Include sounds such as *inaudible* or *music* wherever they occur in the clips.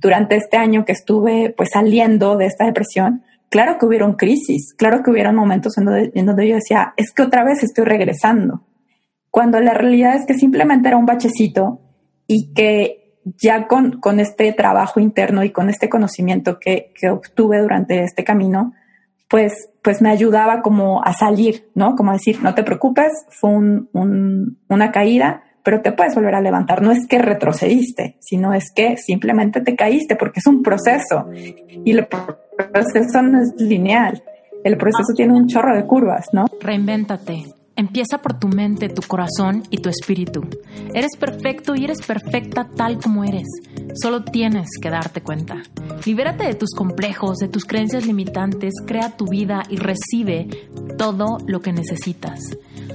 durante este año que estuve pues saliendo de esta depresión, claro que hubieron crisis, claro que hubieron momentos en donde, en yo decía, es que otra vez estoy regresando, cuando la realidad es que simplemente era un bachecito y que ya con, con este trabajo interno y con este conocimiento que, que obtuve durante este camino, pues, pues me ayudaba como a salir, ¿no? Como decir, no te preocupes, fue un, una caída, pero te puedes volver a levantar. No es que retrocediste, sino es que simplemente te caíste porque es un proceso y el proceso no es lineal. El proceso tiene un chorro de curvas, ¿no? Reinvéntate. Empieza por tu mente, tu corazón y tu espíritu. Eres perfecto y eres perfecta tal como eres. Solo tienes que darte cuenta. Libérate de tus complejos, de tus creencias limitantes, crea tu vida y recibe todo lo que necesitas.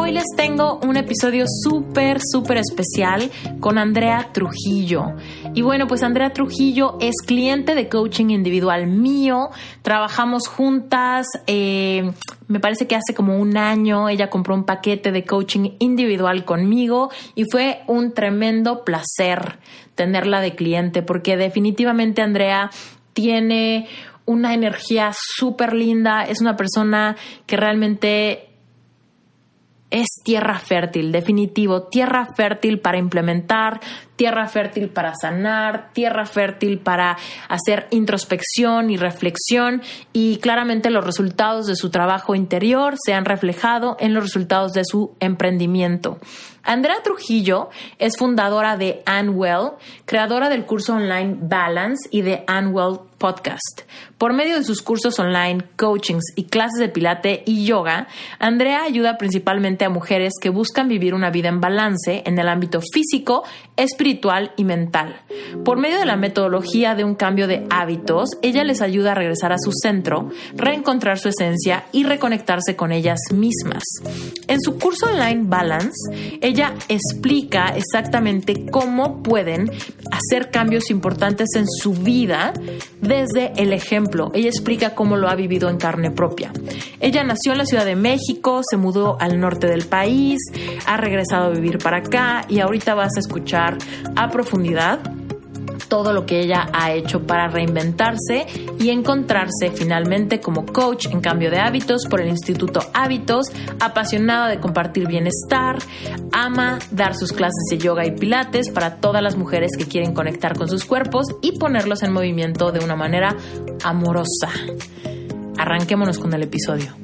Hoy les tengo un episodio súper, súper especial con Andrea Trujillo. Y bueno, pues Andrea Trujillo es cliente de coaching individual mío. Trabajamos juntas. Eh, me parece que hace como un año ella compró un paquete de coaching individual conmigo y fue un tremendo placer tenerla de cliente porque definitivamente Andrea tiene una energía súper linda, es una persona que realmente es tierra fértil, definitivo, tierra fértil para implementar, tierra fértil para sanar, tierra fértil para hacer introspección y reflexión y claramente los resultados de su trabajo interior se han reflejado en los resultados de su emprendimiento. Andrea Trujillo es fundadora de Anwell, creadora del curso online Balance y de Anwell Podcast. Por medio de sus cursos online, coachings y clases de pilate y yoga, Andrea ayuda principalmente a mujeres que buscan vivir una vida en balance en el ámbito físico, espiritual y mental. Por medio de la metodología de un cambio de hábitos, ella les ayuda a regresar a su centro, reencontrar su esencia y reconectarse con ellas mismas. En su curso online Balance, ella explica exactamente cómo pueden hacer cambios importantes en su vida desde el ejemplo. Ella explica cómo lo ha vivido en carne propia. Ella nació en la Ciudad de México, se mudó al norte del país, ha regresado a vivir para acá y ahorita vas a escuchar a profundidad todo lo que ella ha hecho para reinventarse y encontrarse finalmente como coach en cambio de hábitos por el Instituto Hábitos, apasionada de compartir bienestar, ama dar sus clases de yoga y pilates para todas las mujeres que quieren conectar con sus cuerpos y ponerlos en movimiento de una manera amorosa. Arranquémonos con el episodio.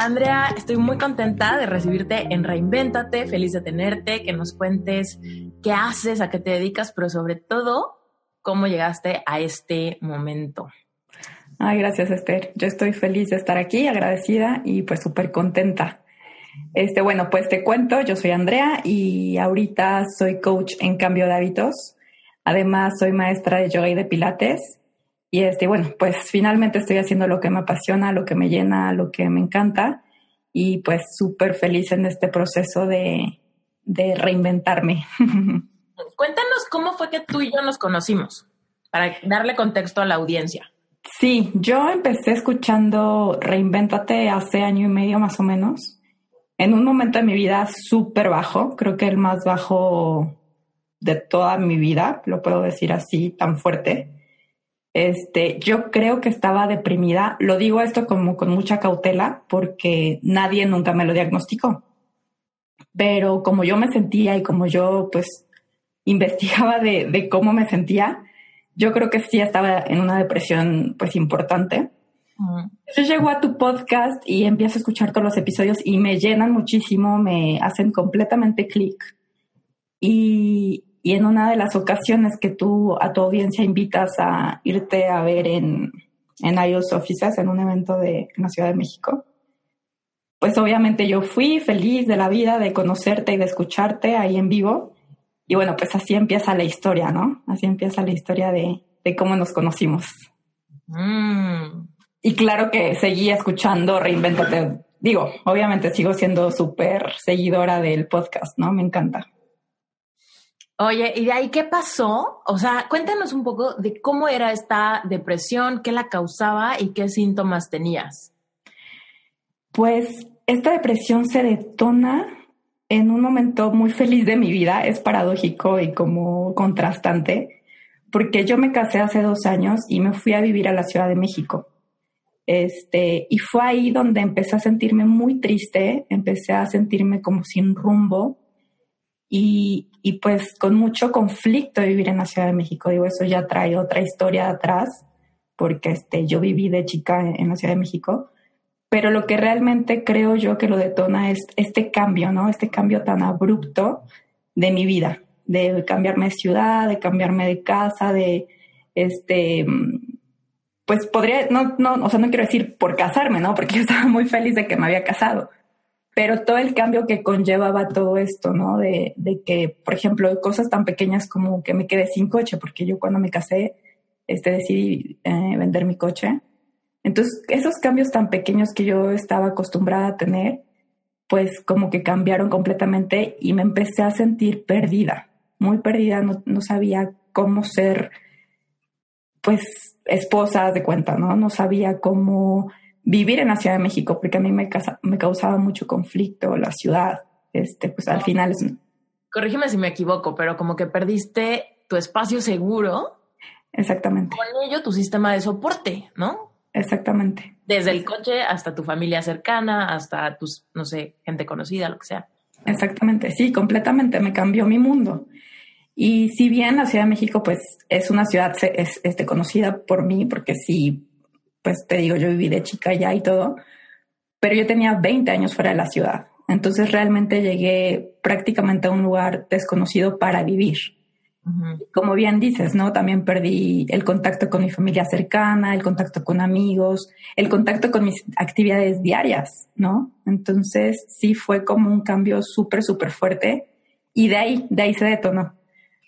Andrea, estoy muy contenta de recibirte en Reinvéntate, feliz de tenerte, que nos cuentes qué haces, a qué te dedicas, pero sobre todo, cómo llegaste a este momento. Ay, gracias Esther. Yo estoy feliz de estar aquí, agradecida y pues súper contenta. Este, bueno, pues te cuento, yo soy Andrea y ahorita soy coach en cambio de hábitos. Además, soy maestra de yoga y de pilates y este, bueno, pues finalmente estoy haciendo lo que me apasiona, lo que me llena, lo que me encanta y pues súper feliz en este proceso de, de reinventarme. *laughs* Cuéntanos cómo fue que tú y yo nos conocimos, para darle contexto a la audiencia. Sí, yo empecé escuchando Reinvéntate hace año y medio más o menos, en un momento de mi vida súper bajo, creo que el más bajo de toda mi vida, lo puedo decir así, tan fuerte. Este, yo creo que estaba deprimida. Lo digo esto como con mucha cautela porque nadie nunca me lo diagnosticó. Pero como yo me sentía y como yo pues *laughs* investigaba de, cómo me sentía, yo creo que sí estaba en una depresión pues importante. Yo llego a tu podcast y empiezo a escuchar todos los episodios y me llenan muchísimo, me hacen completamente clic. Y, y en una de las ocasiones que tú a tu audiencia invitas a irte a ver en, en iOS Offices, en un evento de, en la Ciudad de México, pues obviamente yo fui feliz de la vida de conocerte y de escucharte ahí en vivo. Y bueno, pues así empieza la historia, ¿no? Así empieza la historia de, de cómo nos conocimos. Mm. Y claro que seguí escuchando Reinventate. Digo, obviamente sigo siendo súper seguidora del podcast, ¿no? Me encanta. Oye, ¿y de ahí qué pasó? O sea, cuéntanos un poco de cómo era esta depresión, qué la causaba y qué síntomas tenías. Pues esta depresión se detona en un momento muy feliz de mi vida, es paradójico y como contrastante, porque yo me casé hace dos años y me fui a vivir a la Ciudad de México. Este, y fue ahí donde empecé a sentirme muy triste, empecé a sentirme como sin rumbo y, pues con mucho conflicto vivir en la Ciudad de México. Digo, eso ya trae otra historia atrás, porque este, yo viví de chica en la Ciudad de México pero lo que realmente creo yo que lo detona es este cambio, ¿no? Este cambio tan abrupto de mi vida, de cambiarme de ciudad, de cambiarme de casa, de este, pues podría, no, no, o sea, no quiero decir por casarme, ¿no? Porque yo estaba muy feliz de que me había casado, pero todo el cambio que conllevaba todo esto, ¿no? De, que, por ejemplo, cosas tan pequeñas como que me quedé sin coche, porque yo cuando me casé, este, decidí eh, vender mi coche entonces, esos cambios tan pequeños que yo estaba acostumbrada a tener, pues como que cambiaron completamente y me empecé a sentir perdida, muy perdida, no, sabía cómo ser, pues, esposa de cuenta, ¿no? No sabía cómo vivir en la Ciudad de México, porque a mí me, me causaba mucho conflicto la ciudad, este, pues al final es... Corrígeme si me equivoco, pero como que perdiste tu espacio seguro. Exactamente. Con ello tu sistema de soporte, ¿no? Exactamente. Desde el coche hasta tu familia cercana, hasta tus, no sé, gente conocida, lo que sea. Exactamente, sí, completamente, me cambió mi mundo. Y si bien la Ciudad de México, pues, es una ciudad es, este, conocida por mí, porque sí, pues te digo, yo viví de chica ya y todo, pero yo tenía 20 años fuera de la ciudad. Entonces realmente llegué prácticamente a un lugar desconocido para vivir. Como bien dices, ¿no? También perdí el contacto con mi familia cercana, el contacto con amigos, el contacto con mis actividades diarias, ¿no? Entonces sí fue como un cambio súper, súper fuerte y de ahí, de ahí se detonó.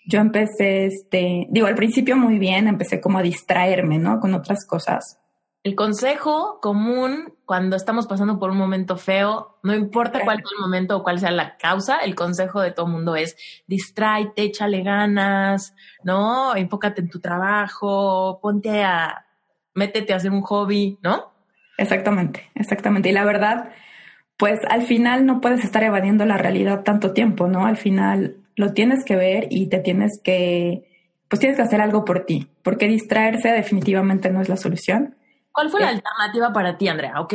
Yo empecé, este, digo, al principio muy bien, empecé como a distraerme, ¿no? Con otras cosas el consejo común cuando estamos pasando por un momento feo, no importa cuál sea el momento o cuál sea la causa, el consejo de todo el mundo es distráete, échale ganas, ¿no? Enfócate en tu trabajo, ponte a, métete a hacer un hobby, ¿no? Exactamente, exactamente. Y la verdad, pues al final no puedes estar evadiendo la realidad tanto tiempo, ¿no? Al final lo tienes que ver y te tienes que, pues tienes que hacer algo por ti, porque distraerse definitivamente no es la solución ¿Cuál fue la alternativa para ti, Andrea? Ok,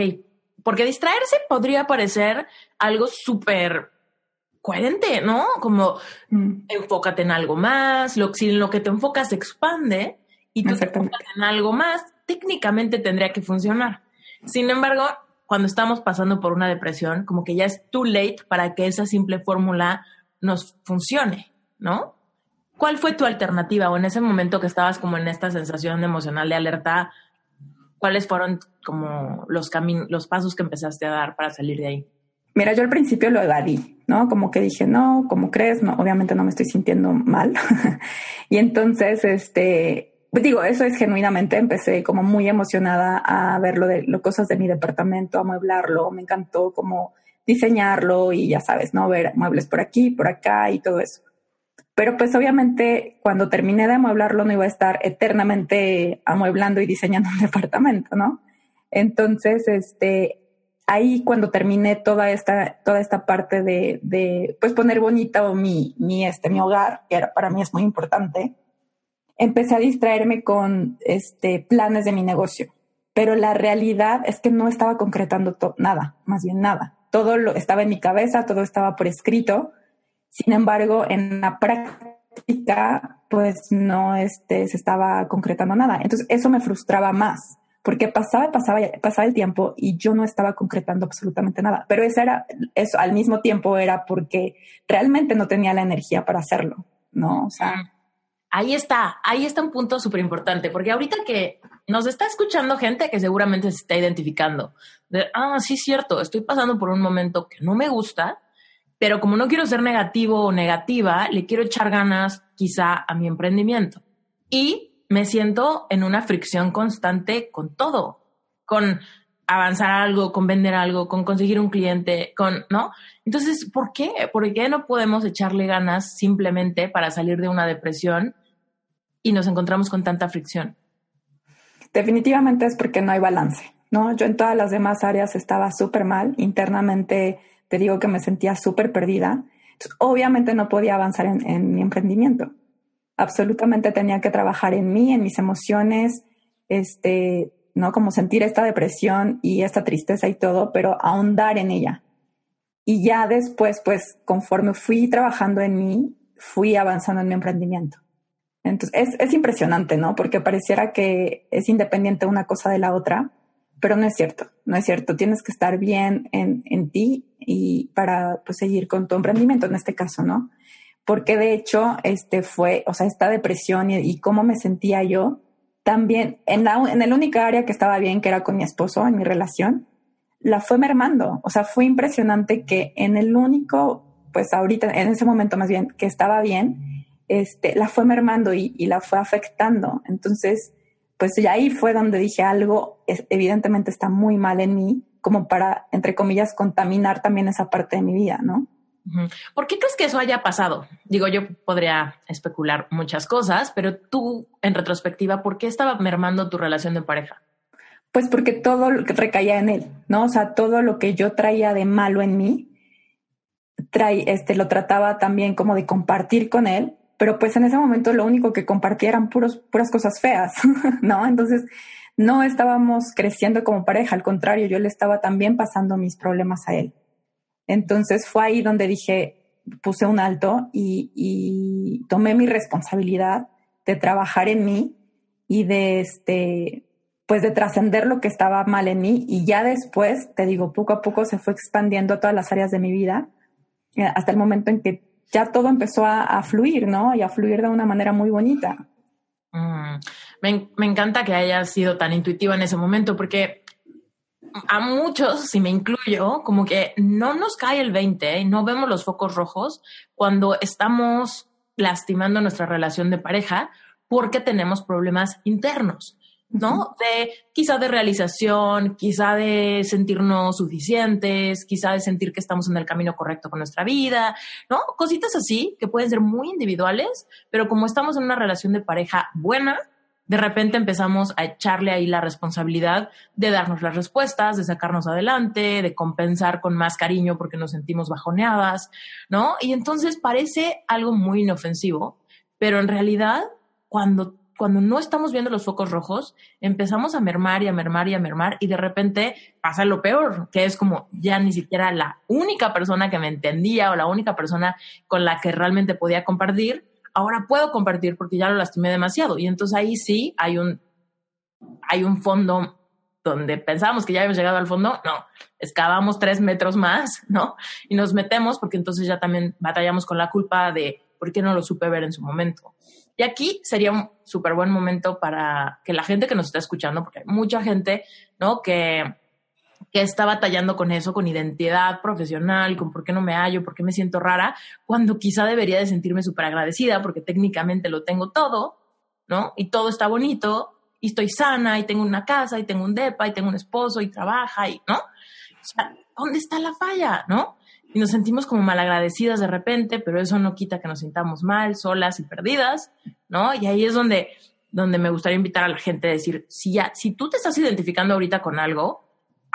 porque distraerse podría parecer algo súper coherente, ¿no? Como mm. enfócate en algo más, lo, si en lo que te enfocas se expande y tú te enfocas en algo más, técnicamente tendría que funcionar. Sin embargo, cuando estamos pasando por una depresión, como que ya es too late para que esa simple fórmula nos funcione, ¿no? ¿Cuál fue tu alternativa o en ese momento que estabas como en esta sensación emocional de alerta, ¿Cuáles fueron como los los pasos que empezaste a dar para salir de ahí? Mira, yo al principio lo evadí, ¿no? Como que dije, no, ¿cómo crees? No, obviamente no me estoy sintiendo mal. *laughs* y entonces, este, digo, eso es genuinamente, empecé como muy emocionada a ver lo de lo, cosas de mi departamento, a mueblarlo, me encantó como diseñarlo y ya sabes, ¿no? Ver muebles por aquí, por acá y todo eso. Pero pues obviamente cuando terminé de amueblarlo no iba a estar eternamente amueblando y diseñando un *laughs* departamento, ¿no? Entonces, este, ahí cuando terminé toda esta, toda esta parte de, de pues poner bonito mi, mi, este, mi hogar, que era, para mí es muy importante, empecé a distraerme con este, planes de mi negocio. Pero la realidad es que no estaba concretando nada, más bien nada. Todo lo estaba en mi cabeza, todo estaba por escrito, sin embargo, en la práctica, pues no este, se estaba concretando nada. Entonces, eso me frustraba más, porque pasaba, pasaba, pasaba el tiempo y yo no estaba concretando absolutamente nada. Pero eso era, eso al mismo tiempo era porque realmente no tenía la energía para hacerlo, ¿no? O sea. Ahí está, ahí está un punto súper importante, porque ahorita que nos está escuchando gente que seguramente se está identificando, de, ah, sí, cierto, estoy pasando por un momento que no me gusta, pero como no quiero ser negativo o negativa, le quiero echar ganas quizá a mi emprendimiento. Y me siento en una fricción constante con todo, con avanzar algo, con vender algo, con conseguir un cliente, con, ¿no? Entonces, ¿por qué? ¿Por qué no podemos echarle ganas simplemente para salir de una depresión y nos encontramos con tanta fricción? Definitivamente es porque no hay balance, ¿no? Yo en todas las demás áreas estaba súper mal, internamente te digo que me sentía súper perdida. obviamente no podía avanzar en, en mi emprendimiento. Absolutamente tenía que trabajar en mí, en mis emociones, este, ¿no? Como sentir esta depresión y esta tristeza y todo, pero ahondar en ella. Y ya después, pues, conforme fui trabajando en mí, fui avanzando en mi emprendimiento. Entonces, es, es impresionante, ¿no? Porque pareciera que es independiente una cosa de la otra, pero no es cierto, no es cierto. Tienes que estar bien en, en ti y para pues, seguir con tu emprendimiento en este caso, ¿no? Porque de hecho, este fue, o sea, esta depresión y, y cómo me sentía yo, también en, la, en el única área que estaba bien, que era con mi esposo, en mi relación, la fue mermando. O sea, fue impresionante que en el único, pues ahorita, en ese momento más bien, que estaba bien, este, la fue mermando y, y la fue afectando. Entonces, pues ya ahí fue donde dije algo, evidentemente está muy mal en mí, como para, entre comillas, contaminar también esa parte de mi vida, ¿no? ¿Por qué crees que eso haya pasado? Digo, yo podría especular muchas cosas, pero tú, en retrospectiva, ¿por qué estaba mermando tu relación de pareja? Pues porque todo recaía en él, ¿no? O sea, todo lo que yo traía de malo en mí, trae, este, lo trataba también como de compartir con él, pero pues en ese momento lo único que compartía eran puros, puras cosas feas, *laughs* ¿no? Entonces, no estábamos creciendo como pareja, al contrario, yo le estaba también pasando mis problemas a él. Entonces fue ahí donde dije, puse un alto y, tomé mi responsabilidad de trabajar en mí y de este, pues de trascender lo que estaba mal en mí y ya después, te digo, poco a poco se fue expandiendo a todas las áreas de mi vida eh, hasta el momento en que ya todo empezó a, fluir, ¿no? Y a fluir de una manera muy bonita. Mm, me, me, encanta que hayas sido tan intuitiva en ese momento porque a muchos, si me incluyo, como que no nos cae el 20 y no vemos los focos rojos cuando estamos lastimando nuestra relación de pareja porque tenemos problemas internos, ¿no? De quizá de realización, quizá de sentirnos suficientes, quizá de sentir que estamos en el camino correcto con nuestra vida, ¿no? Cositas así que pueden ser muy individuales, pero como estamos en una relación de pareja buena, de repente empezamos a echarle ahí la responsabilidad de darnos las respuestas, de sacarnos adelante, de compensar con más cariño porque nos sentimos bajoneadas, ¿no? Y entonces parece algo muy inofensivo, pero en realidad cuando cuando no estamos viendo los focos rojos, empezamos a mermar y a mermar y a mermar y de repente pasa lo peor, que es como ya ni siquiera la única persona que me entendía o la única persona con la que realmente podía compartir ahora puedo compartir porque ya lo lastimé demasiado. Y entonces ahí sí hay un, hay un fondo donde pensábamos que ya habíamos llegado al fondo, no, excavamos tres metros más, *laughs* ¿no? Y nos metemos porque entonces ya también batallamos con la culpa de por qué no lo supe ver en su momento. Y aquí sería un súper buen momento para que la gente que nos está escuchando, porque hay mucha gente, ¿no? Que, que está batallando con eso, con identidad profesional, con por qué no me hallo, por qué me siento rara, cuando quizá debería de sentirme súper agradecida porque técnicamente lo tengo todo, ¿no? Y todo está bonito, y estoy sana, y tengo una casa, y tengo un depa, y tengo un esposo, y trabaja, y, ¿no? O sea, ¿dónde está la falla, no? Y nos sentimos como malagradecidas de repente, pero eso no quita que nos sintamos mal, solas y perdidas, ¿no? Y ahí es donde, donde me gustaría invitar a la gente a decir, si ya, si tú te estás identificando ahorita con algo,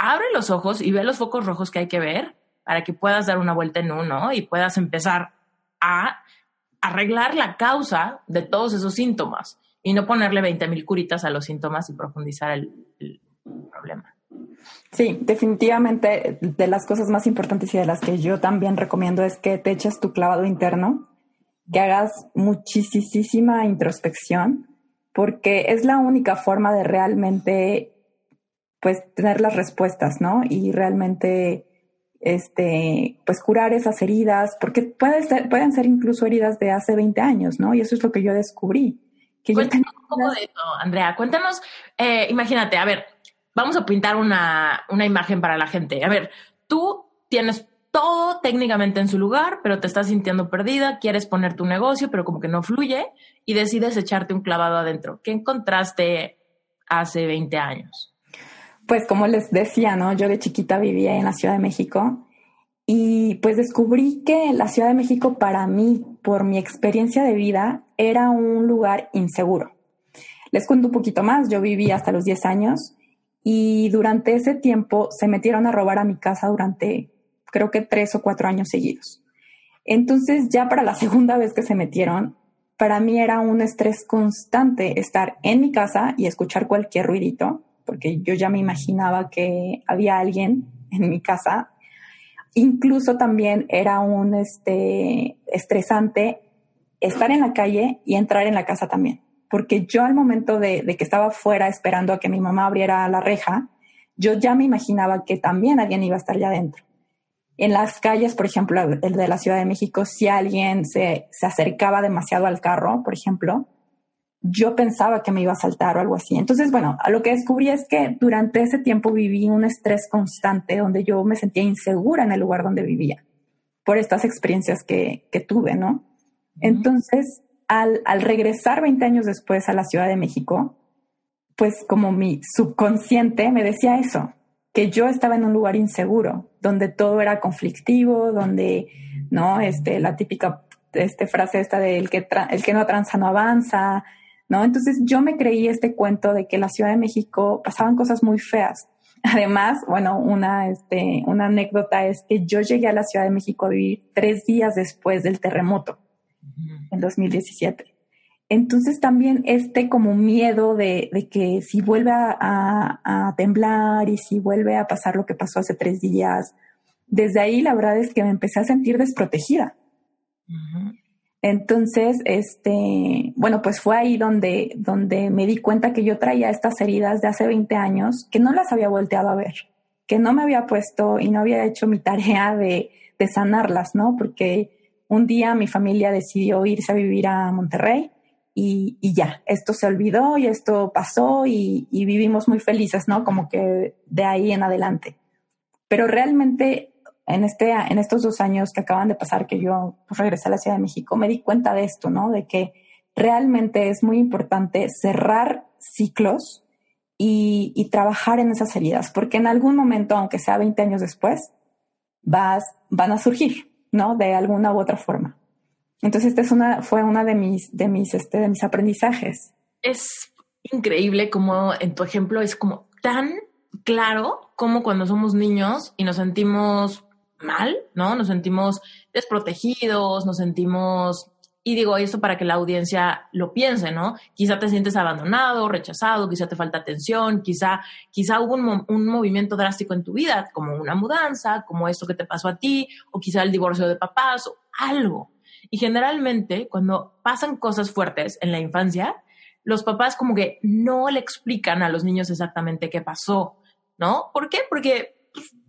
abre los ojos y ve los focos rojos que hay que ver para que puedas dar una vuelta en uno y puedas empezar a arreglar la causa de todos esos síntomas y no ponerle 20 mil curitas a los síntomas y profundizar el, problema. Sí, definitivamente de las cosas más importantes y de las que yo también recomiendo es que te eches tu clavado interno, que hagas muchísima introspección, porque es la única forma de realmente pues tener las respuestas, ¿no? Y realmente, este, pues curar esas heridas, porque puede ser, pueden ser incluso heridas de hace 20 años, ¿no? Y eso es lo que yo descubrí. Que Cuéntanos un poco de eso, Andrea. Cuéntanos, eh, imagínate, a ver, vamos a pintar una, una imagen para la gente. A ver, tú tienes todo técnicamente en su lugar, pero te estás sintiendo perdida, quieres poner tu negocio, pero como que no fluye y decides echarte un clavado adentro. ¿Qué encontraste hace 20 años? Pues como les decía, ¿no? Yo de chiquita vivía en la Ciudad de México y pues descubrí que la Ciudad de México para mí, por mi experiencia de vida, era un lugar inseguro. Les cuento un poquito más, yo viví hasta los 10 años y durante ese tiempo se metieron a robar a mi casa durante creo que tres o cuatro años seguidos. Entonces ya para la *laughs* segunda vez que se metieron, para mí era un estrés constante estar en mi casa y escuchar cualquier ruidito, porque yo ya me imaginaba que había alguien en mi casa. Incluso también era un este, estresante estar en la calle y entrar en la casa también, porque yo al momento de, que estaba fuera esperando a que mi mamá abriera la reja, yo ya me imaginaba que también alguien iba a estar ya adentro. En las calles, por ejemplo, el de la Ciudad de México, si alguien se, se acercaba demasiado al carro, por ejemplo, yo pensaba que me iba a saltar o algo así. Entonces, bueno, lo que descubrí es que durante ese tiempo viví un estrés constante donde yo me sentía insegura en el lugar donde vivía por estas experiencias que, que tuve, ¿no? Entonces, al, al, regresar 20 años después a la Ciudad de México, pues como mi subconsciente me decía eso, que yo estaba en un lugar inseguro, donde todo era conflictivo, donde, ¿no? Este, la típica este, frase esta de el que, el que no tranza no avanza, ¿no? Entonces yo me creí este cuento de que la Ciudad de México pasaban cosas muy feas. *laughs* Además, bueno, una, este, una anécdota es que yo llegué a la Ciudad de México a vivir tres días después del terremoto, en 2017. Entonces también este como miedo de, que si vuelve a, temblar y si vuelve a pasar lo que pasó hace tres días, desde ahí la verdad es que me empecé a sentir desprotegida. Entonces, este, bueno, pues fue ahí donde, donde me di cuenta que yo traía estas heridas de hace 20 años que no las había volteado a ver, que no me había puesto y no había hecho mi tarea de, de sanarlas, ¿no? Porque un día mi familia decidió irse a vivir a Monterrey y, ya, esto se olvidó y esto pasó y, vivimos muy felices, ¿no? Como que de ahí en adelante. Pero realmente en, este, en estos dos años que acaban de pasar que yo pues, regresé a la Ciudad de México, me di cuenta de esto, ¿no? De que realmente es muy importante cerrar ciclos y, trabajar en esas heridas, porque en algún momento, aunque sea 20 años después, vas, van a surgir, ¿no? De alguna u otra forma. Entonces, esta es una, fue una de mis, de mis, este, de mis aprendizajes. Es increíble como en tu ejemplo es como tan claro como cuando somos niños y nos sentimos mal, ¿no? Nos sentimos desprotegidos, nos sentimos y digo esto para que la audiencia lo piense, ¿no? Quizá te sientes abandonado, rechazado, quizá te falta atención, quizá, quizá hubo un, un, movimiento drástico en tu vida, como una mudanza, como esto que te pasó a ti, o quizá el divorcio de papás, o algo. Y generalmente cuando pasan cosas fuertes en la infancia, los papás como que no le explican a los niños exactamente qué pasó, ¿no? ¿Por qué? Porque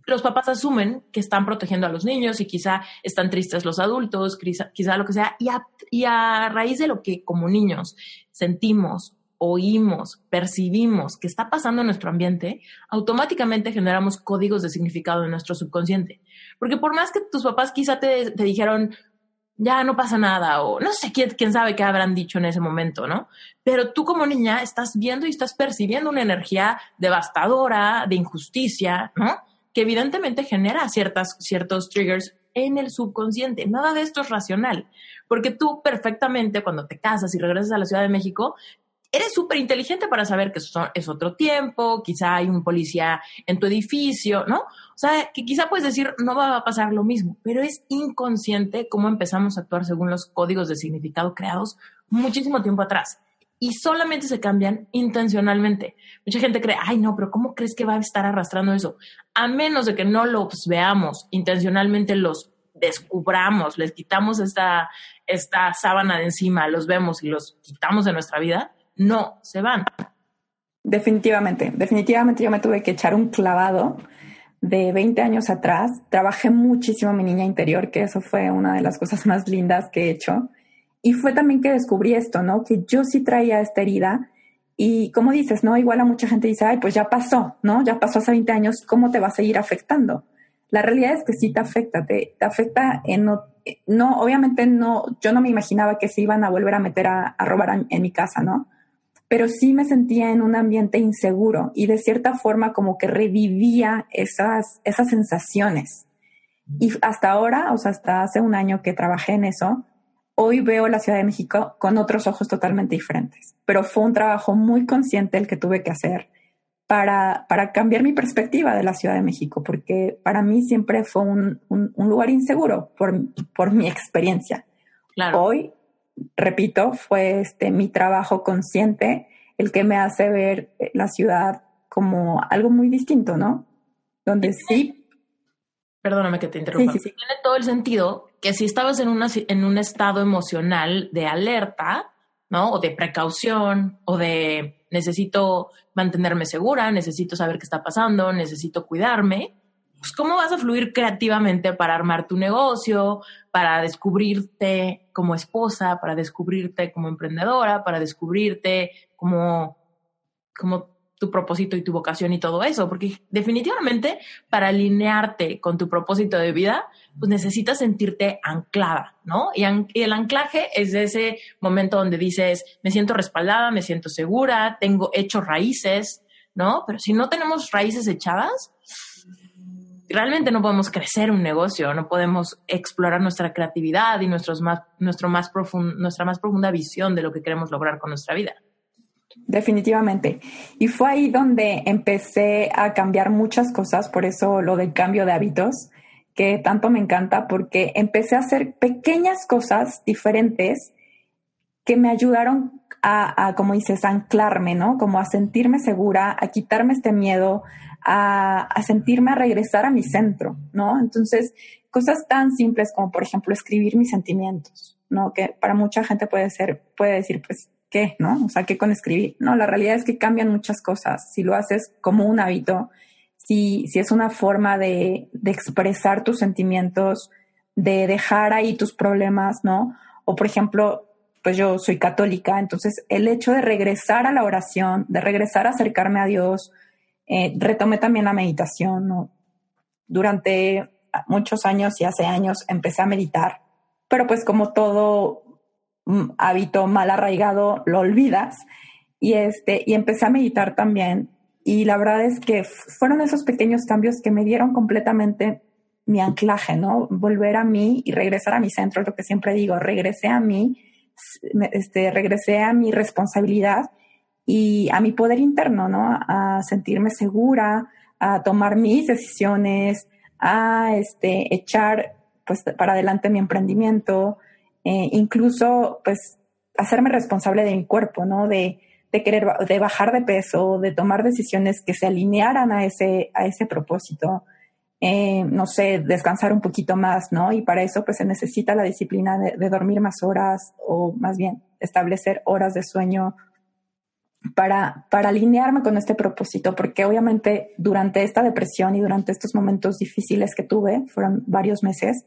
los papás asumen que están protegiendo a los niños y quizá están tristes los adultos, quizá, lo que sea, y a, y a raíz de lo que como niños sentimos, oímos, percibimos que está pasando en nuestro ambiente, automáticamente generamos códigos de significado en nuestro subconsciente. Porque por más que tus papás quizá te, te dijeron, ya no pasa nada o no sé quién, quién sabe qué habrán dicho en ese momento, ¿no? Pero tú como niña estás viendo y estás percibiendo una energía devastadora, de injusticia, ¿no? Que evidentemente genera ciertas, ciertos triggers en el subconsciente. Nada de esto es racional, porque tú perfectamente cuando te casas y regresas a la Ciudad de México, eres súper inteligente para saber que es otro tiempo, quizá hay un policía en tu edificio, ¿no? O sea, que quizá puedes decir, no va a pasar lo mismo, pero es inconsciente cómo empezamos a actuar según los códigos de significado creados muchísimo tiempo atrás. Y solamente se cambian intencionalmente. Mucha gente cree, ay, no, pero ¿cómo crees que va a estar arrastrando eso? A menos de que no los veamos intencionalmente, los descubramos, les quitamos esta, esta sábana de encima, los vemos y los quitamos de nuestra vida, no se van. Definitivamente, definitivamente yo me tuve que echar un clavado de 20 años atrás. Trabajé muchísimo mi niña interior, que eso fue una de las cosas más lindas que he hecho. Y fue también que descubrí esto, ¿no? Que yo sí traía esta herida. Y como dices, ¿no? Igual a mucha gente dice, ay, pues ya pasó, ¿no? Ya pasó hace 20 años, ¿cómo te va a seguir afectando? la realidad es que sí te afecta, te, afecta en no, no, obviamente no, yo no me imaginaba que se iban a volver a meter a, robar en mi casa, ¿no? Pero sí me sentía en un ambiente inseguro y de cierta forma como que revivía esas, esas sensaciones. Y hasta ahora, o sea, hasta hace un año que trabajé en eso, hoy veo la Ciudad de México con otros ojos totalmente diferentes. Pero fue un trabajo muy consciente el que tuve que hacer para, para cambiar mi perspectiva de la Ciudad de México, porque para mí siempre fue un, un, lugar inseguro por, por mi experiencia. Hoy, repito, fue este, mi trabajo consciente el que me hace ver la ciudad como algo muy distinto, ¿no? Donde sí. Perdóname que te interrumpa. Tiene todo el sentido que si estabas en, una, en un estado emocional de alerta, ¿no? O de precaución, o de necesito mantenerme segura, necesito saber qué está pasando, necesito cuidarme, pues ¿cómo vas a fluir creativamente para armar tu negocio, para descubrirte como esposa, para descubrirte como emprendedora, para descubrirte como, como tu propósito y tu vocación y todo eso, porque definitivamente para alinearte con tu propósito de vida, pues necesitas sentirte anclada, ¿no? Y, el anclaje es ese momento donde dices, me siento respaldada, me siento segura, tengo hecho raíces, ¿no? Pero si no tenemos raíces echadas, realmente no podemos crecer un negocio, no podemos explorar nuestra creatividad y nuestros más, nuestro más nuestra más profunda visión de lo que queremos lograr con nuestra vida definitivamente. Y fue ahí donde empecé a cambiar muchas cosas, por eso lo del cambio de hábitos, que tanto me encanta, porque empecé a hacer pequeñas cosas diferentes que me ayudaron a, como dices, anclarme, ¿no? Como a sentirme segura, a quitarme este miedo, a, a sentirme a regresar a mi centro, ¿no? Entonces, cosas tan simples como, por ejemplo, escribir mis sentimientos, ¿no? Que para mucha gente puede ser, puede decir, pues, ¿qué? ¿No? O sea, ¿qué con escribir? No, la realidad es que cambian muchas cosas. Si lo haces como un hábito, si, si es una forma de, de expresar tus sentimientos, de dejar ahí tus problemas, ¿no? O por ejemplo, pues yo soy católica, entonces el hecho de regresar a la oración, de regresar a acercarme a Dios, eh, retomé también la meditación, ¿no? Durante muchos años y hace años empecé a meditar, pero pues como todo hábito mal arraigado lo olvidas. Y, este, y empecé a meditar también. Y la verdad es que fueron esos pequeños cambios que me dieron completamente mi anclaje, ¿no? Volver a mí y regresar a mi centro, es lo que siempre digo, regresé a mí, este, regresé a mi responsabilidad y a mi poder interno, ¿no? A sentirme segura, a tomar mis decisiones, a este, echar pues, para adelante mi emprendimiento, eh, incluso pues hacerme responsable de mi cuerpo, ¿no? De, querer, de bajar de peso, de tomar decisiones que se alinearan a ese, a ese propósito. Eh, no sé, descansar un poquito más, ¿no? Y para eso pues se necesita la disciplina de, de, dormir más horas o más bien establecer horas de sueño para, para alinearme con este propósito, porque obviamente durante esta depresión y durante estos momentos difíciles que tuve, fueron varios meses,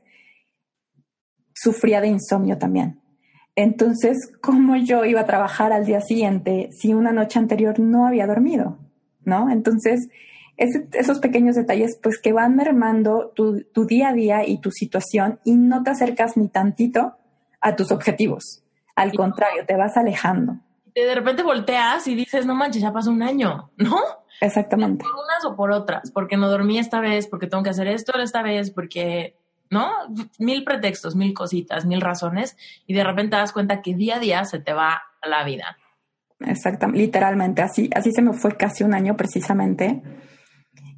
sufría de insomnio también. Entonces, ¿cómo yo iba a trabajar al día siguiente si una noche anterior no había dormido? ¿No? Entonces, esos pequeños detalles, pues que van mermando tu, tu, día a día y tu situación y no te acercas ni tantito a tus objetivos. Al contrario, te vas alejando. De repente volteas y dices, no manches, ya pasó un año, ¿no? Exactamente. Por unas o por otras, porque no dormí esta vez, porque tengo que hacer esto esta vez, porque ¿no? Mil pretextos, mil cositas, mil razones, y de repente te das cuenta que día a día se te va la vida. Exactamente, literalmente, así, así se me fue casi un año precisamente.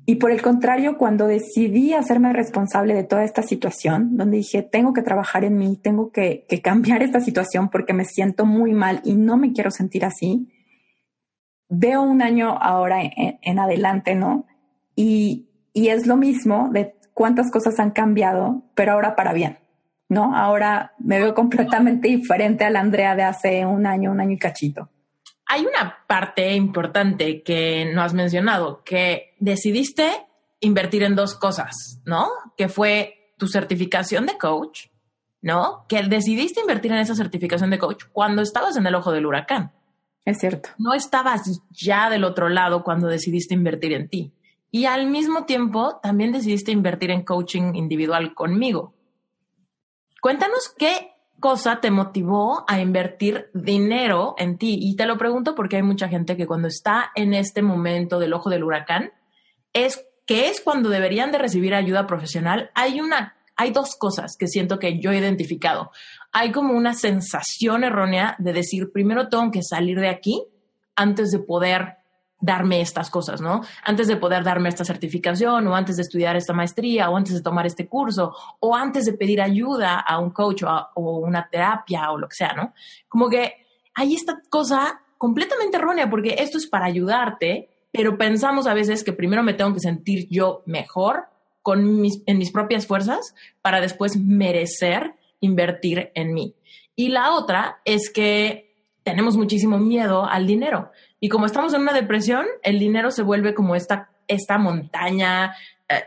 Y por el contrario, cuando decidí hacerme responsable de toda esta situación, donde dije, tengo que trabajar en mí, tengo que, cambiar esta situación porque me siento muy mal y no me quiero sentir así, veo un año ahora en, adelante, ¿no? Y, y es lo mismo de cuántas cosas han cambiado, pero ahora para bien, ¿no? Ahora me veo completamente diferente a la Andrea de hace un año, un año y cachito. Hay una parte importante que no has mencionado, que decidiste invertir en dos cosas, ¿no? Que fue tu certificación de coach, ¿no? Que decidiste invertir en esa certificación de coach cuando estabas en el ojo del huracán. Es cierto. No estabas ya del otro lado cuando decidiste invertir en ti y al mismo tiempo también decidiste invertir en coaching individual conmigo. Cuéntanos qué cosa te motivó a invertir dinero en ti. Y te lo pregunto porque hay mucha gente que cuando está en este momento del ojo del huracán, es que es cuando deberían de recibir ayuda profesional. Hay una, hay dos cosas que siento que yo he identificado. Hay como una sensación errónea de decir, primero tengo que salir de aquí antes de poder darme estas cosas, ¿no? Antes de poder darme esta certificación o antes de estudiar esta maestría o antes de tomar este curso o antes de pedir ayuda a un coach o, una terapia o lo que sea, ¿no? Como que hay esta cosa completamente errónea porque esto es para ayudarte, pero pensamos a veces que primero me tengo que sentir yo mejor con mis, en mis propias fuerzas para después merecer invertir en mí. Y la otra es que tenemos muchísimo miedo al dinero. Y como estamos en una depresión, el dinero se vuelve como esta, esta montaña eh,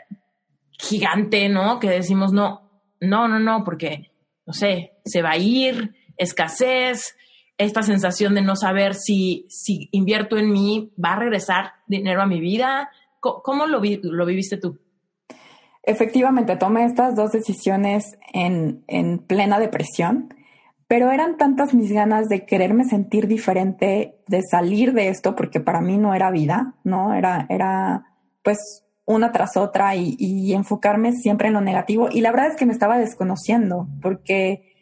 gigante, ¿no? Que decimos, no, no, no, no, porque, no sé, se va a ir, escasez, esta sensación de no saber si, si invierto en mí, va a regresar dinero a mi vida. ¿Cómo, lo, lo viviste tú? Efectivamente, tomé estas dos decisiones en, en plena depresión pero eran tantas mis ganas de quererme sentir diferente, de salir de esto, porque para mí no era vida, ¿no? Era, era pues una tras otra y, enfocarme siempre en lo negativo. Y la verdad es que me estaba desconociendo, porque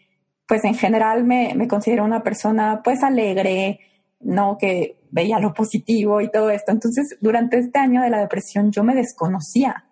pues en general me, me considero una persona pues alegre, ¿no? Que veía lo positivo y todo esto. Entonces, durante este año de la depresión yo me desconocía,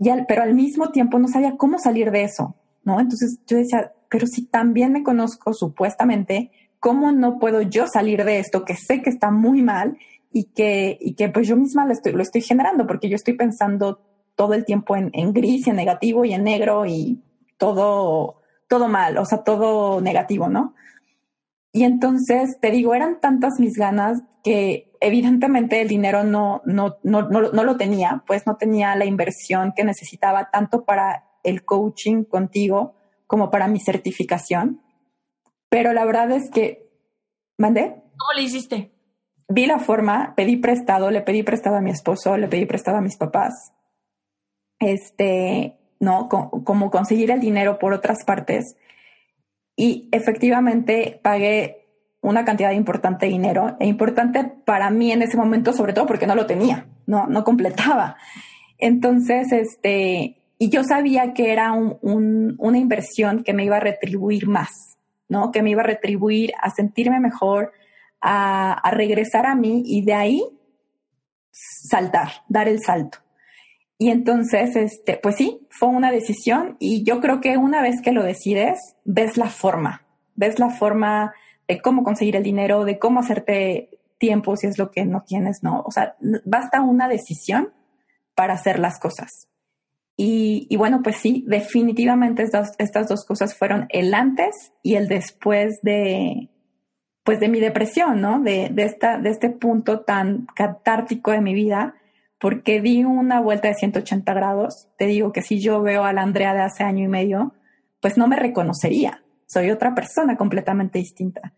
y pero al mismo tiempo no sabía cómo salir de eso, ¿no? Entonces yo decía, pero si también me conozco supuestamente, ¿cómo no puedo yo salir de esto que sé que está muy mal y que, y que pues yo misma lo estoy, generando? Porque yo estoy pensando todo el tiempo en, en gris y en negativo y en negro y todo, todo mal, o sea, todo negativo, ¿no? Y entonces, te digo, eran tantas mis ganas que evidentemente el dinero no, no, no, no, no lo tenía, pues no tenía la inversión que necesitaba tanto para el coaching contigo como para mi certificación. Pero la verdad es que, ¿mandé? ¿Cómo le hiciste? Vi la forma, pedí prestado, le pedí prestado a mi esposo, le pedí prestado a mis papás. Este, ¿no? como conseguir el dinero por otras partes. Y efectivamente pagué una cantidad importante de dinero, e importante para mí en ese momento, sobre todo porque no lo tenía, no, no completaba. Entonces, este, y yo sabía que era una inversión que me iba a retribuir más, ¿no? Que me iba a retribuir a sentirme mejor, a, regresar a mí y de ahí saltar, dar el salto. Y entonces, este, pues sí, fue una decisión y yo creo que una vez que lo decides, ves la forma, ves la forma de cómo conseguir el dinero, de cómo hacerte tiempo si es lo que no tienes, ¿no? O sea, basta una decisión para hacer las cosas. Y, bueno, pues sí, definitivamente estas, estas dos cosas fueron el antes y el después de, pues de mi depresión, ¿no? De, de, esta, de este punto tan catártico de mi vida, porque di una vuelta de 180 grados. Te digo que si yo veo a la Andrea de hace año y medio, pues no me reconocería. Soy otra persona completamente distinta.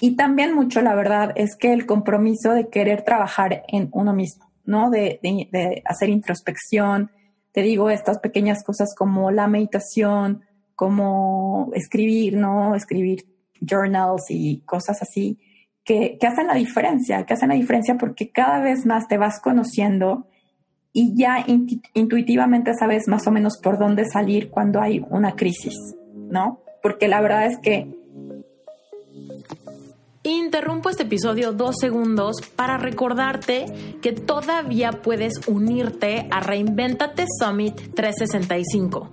Y también mucho, la verdad, es que el compromiso de querer trabajar en uno mismo, ¿no? De, de, de hacer introspección, te digo, estas pequeñas cosas como la meditación, como escribir, ¿no? Escribir journals y cosas así, que, que hacen la diferencia, que hacen la diferencia porque cada vez más te vas conociendo y ya intuitivamente sabes más o menos por dónde salir cuando hay una crisis, ¿no? Porque la verdad es que Interrumpo este episodio dos segundos para recordarte que todavía puedes unirte a Reinventate Summit 365.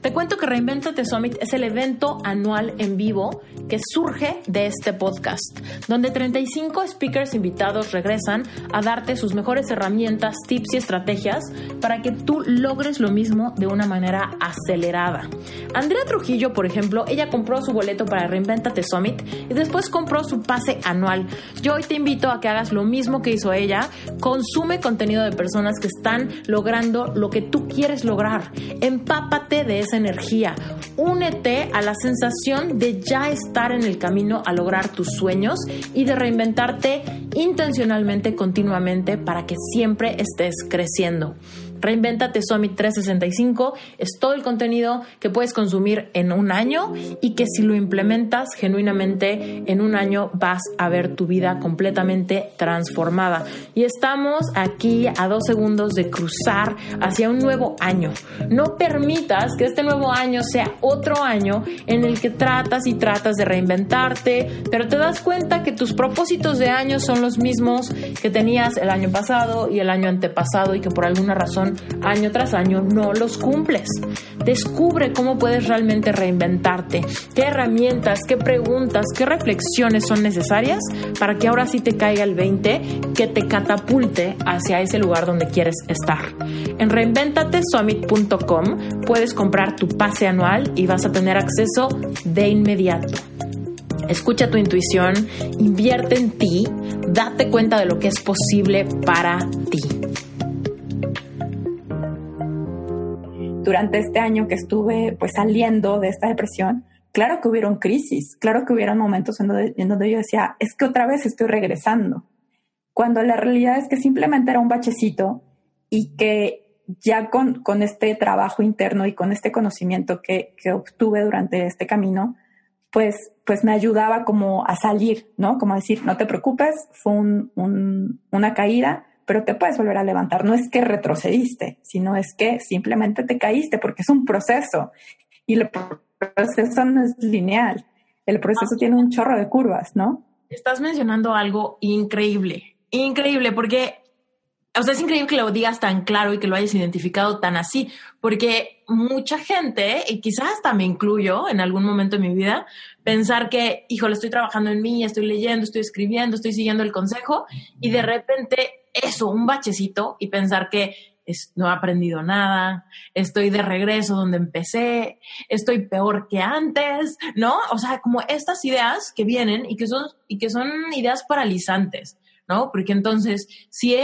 Te cuento que Reinventate Summit es el evento anual en vivo que surge de este podcast, donde 35 speakers invitados regresan a darte sus mejores herramientas, tips y estrategias para que tú logres lo mismo de una manera acelerada. Andrea Trujillo, por ejemplo, ella compró su boleto para Reinventate Summit y después compró su pase anual. Yo hoy te invito a que hagas lo mismo que hizo ella. Consume contenido de personas que están logrando lo que tú quieres lograr. Empápate de esa energía. Únete a la sensación de ya estar en el camino a lograr tus sueños y de reinventarte intencionalmente, continuamente, para que siempre estés creciendo. Reinventate Summit 365 es todo el contenido que puedes consumir en un año y que si lo implementas genuinamente en un año vas a ver tu vida completamente transformada. Y estamos aquí a dos segundos de cruzar hacia un nuevo año. No permitas que este nuevo año sea otro año en el que tratas y tratas de reinventarte, pero te das cuenta que tus propósitos de año son los mismos que tenías el año pasado y el año antepasado y que por alguna razón año tras año no los cumples. Descubre cómo puedes realmente reinventarte, qué herramientas, qué preguntas, qué reflexiones son necesarias para que ahora sí te caiga el 20 que te catapulte hacia ese lugar donde quieres estar. En reinventatesummit.com puedes comprar tu pase anual y vas a tener acceso de inmediato. Escucha tu intuición, invierte en ti, date cuenta de lo que es posible para ti. Durante este año que estuve pues saliendo de esta depresión, claro que hubieron crisis, claro que hubieron momentos en donde, en donde yo decía, es que otra vez estoy regresando, cuando la realidad es que simplemente era un bachecito y que ya con, con este trabajo interno y con este conocimiento que, que obtuve durante este camino, pues, pues me ayudaba como a salir, ¿no? Como decir, no te preocupes, fue un, una caída, pero te puedes volver a levantar. No es que retrocediste, sino es que simplemente te caíste porque es un proceso y el proceso no es lineal. El proceso tiene un chorro de curvas, ¿no? Estás mencionando algo increíble, increíble, porque, o sea, es increíble que lo digas tan claro y que lo hayas identificado tan así, porque mucha gente, y quizás hasta me incluyo en algún momento de mi vida, pensar que, híjole, estoy trabajando en mí, estoy leyendo, estoy escribiendo, estoy siguiendo el consejo, y de repente eso, un bachecito y pensar que no he aprendido nada, estoy de regreso donde empecé, estoy peor que antes, ¿no? O sea, como estas ideas que vienen y que son, y que son ideas paralizantes, ¿no? Porque entonces, si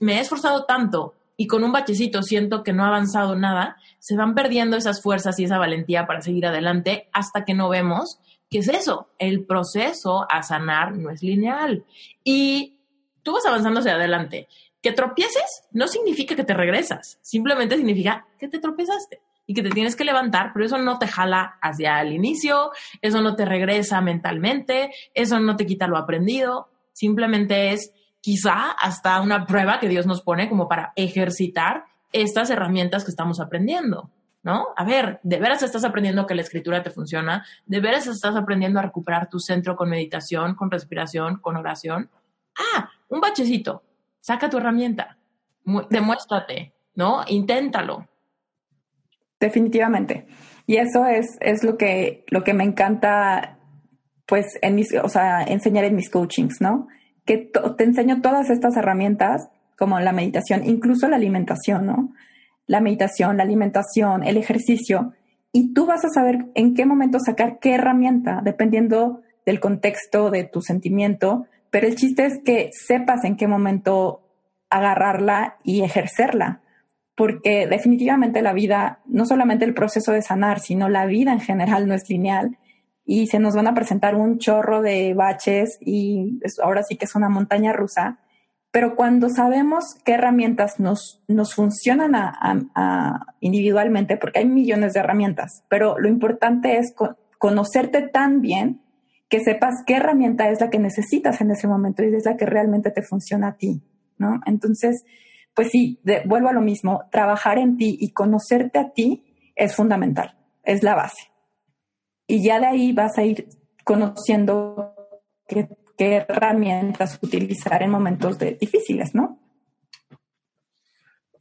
me he esforzado tanto y con un bachecito siento que no ha avanzado nada, se van perdiendo esas fuerzas y esa valentía para seguir adelante hasta que no vemos qué es eso. El proceso a sanar no es lineal. Y tú vas avanzando hacia adelante. Que tropieces no significa que te regresas, simplemente significa que te tropezaste y que te tienes que levantar, pero eso no te jala hacia el inicio, eso no te regresa mentalmente, eso no te quita lo aprendido, simplemente es quizá hasta una prueba que Dios nos pone como para ejercitar estas herramientas que estamos aprendiendo. ¿no? A ver, de veras estás aprendiendo que la escritura te funciona, de veras estás aprendiendo a recuperar tu centro con meditación, con respiración, con oración. Ah, un bachecito, saca tu herramienta, demuéstrate, ¿no? Inténtalo. Definitivamente. Y eso es, es lo, que, lo que me encanta, pues, en mis, o sea, enseñar en mis coachings, ¿no? Que te enseño todas estas herramientas, como la meditación, incluso la alimentación, ¿no? La meditación, la alimentación, el ejercicio, y tú vas a saber en qué momento sacar qué herramienta, dependiendo del contexto, de tu sentimiento, pero el chiste es que sepas en qué momento agarrarla y ejercerla, porque definitivamente la vida, no solamente el proceso de sanar, sino la vida en general no es lineal y se nos van a presentar un chorro de baches y ahora sí que es una montaña rusa, pero cuando sabemos qué herramientas nos, nos funcionan individualmente, porque hay millones de herramientas, pero lo importante es conocerte tan bien que sepas qué herramienta es la que necesitas en ese momento y es la que realmente te funciona a ti, ¿no? Entonces, pues sí, vuelvo a lo mismo, trabajar en ti y conocerte a ti es fundamental, es la base. Y ya de ahí vas a ir conociendo qué, herramientas utilizar en momentos difíciles, ¿no?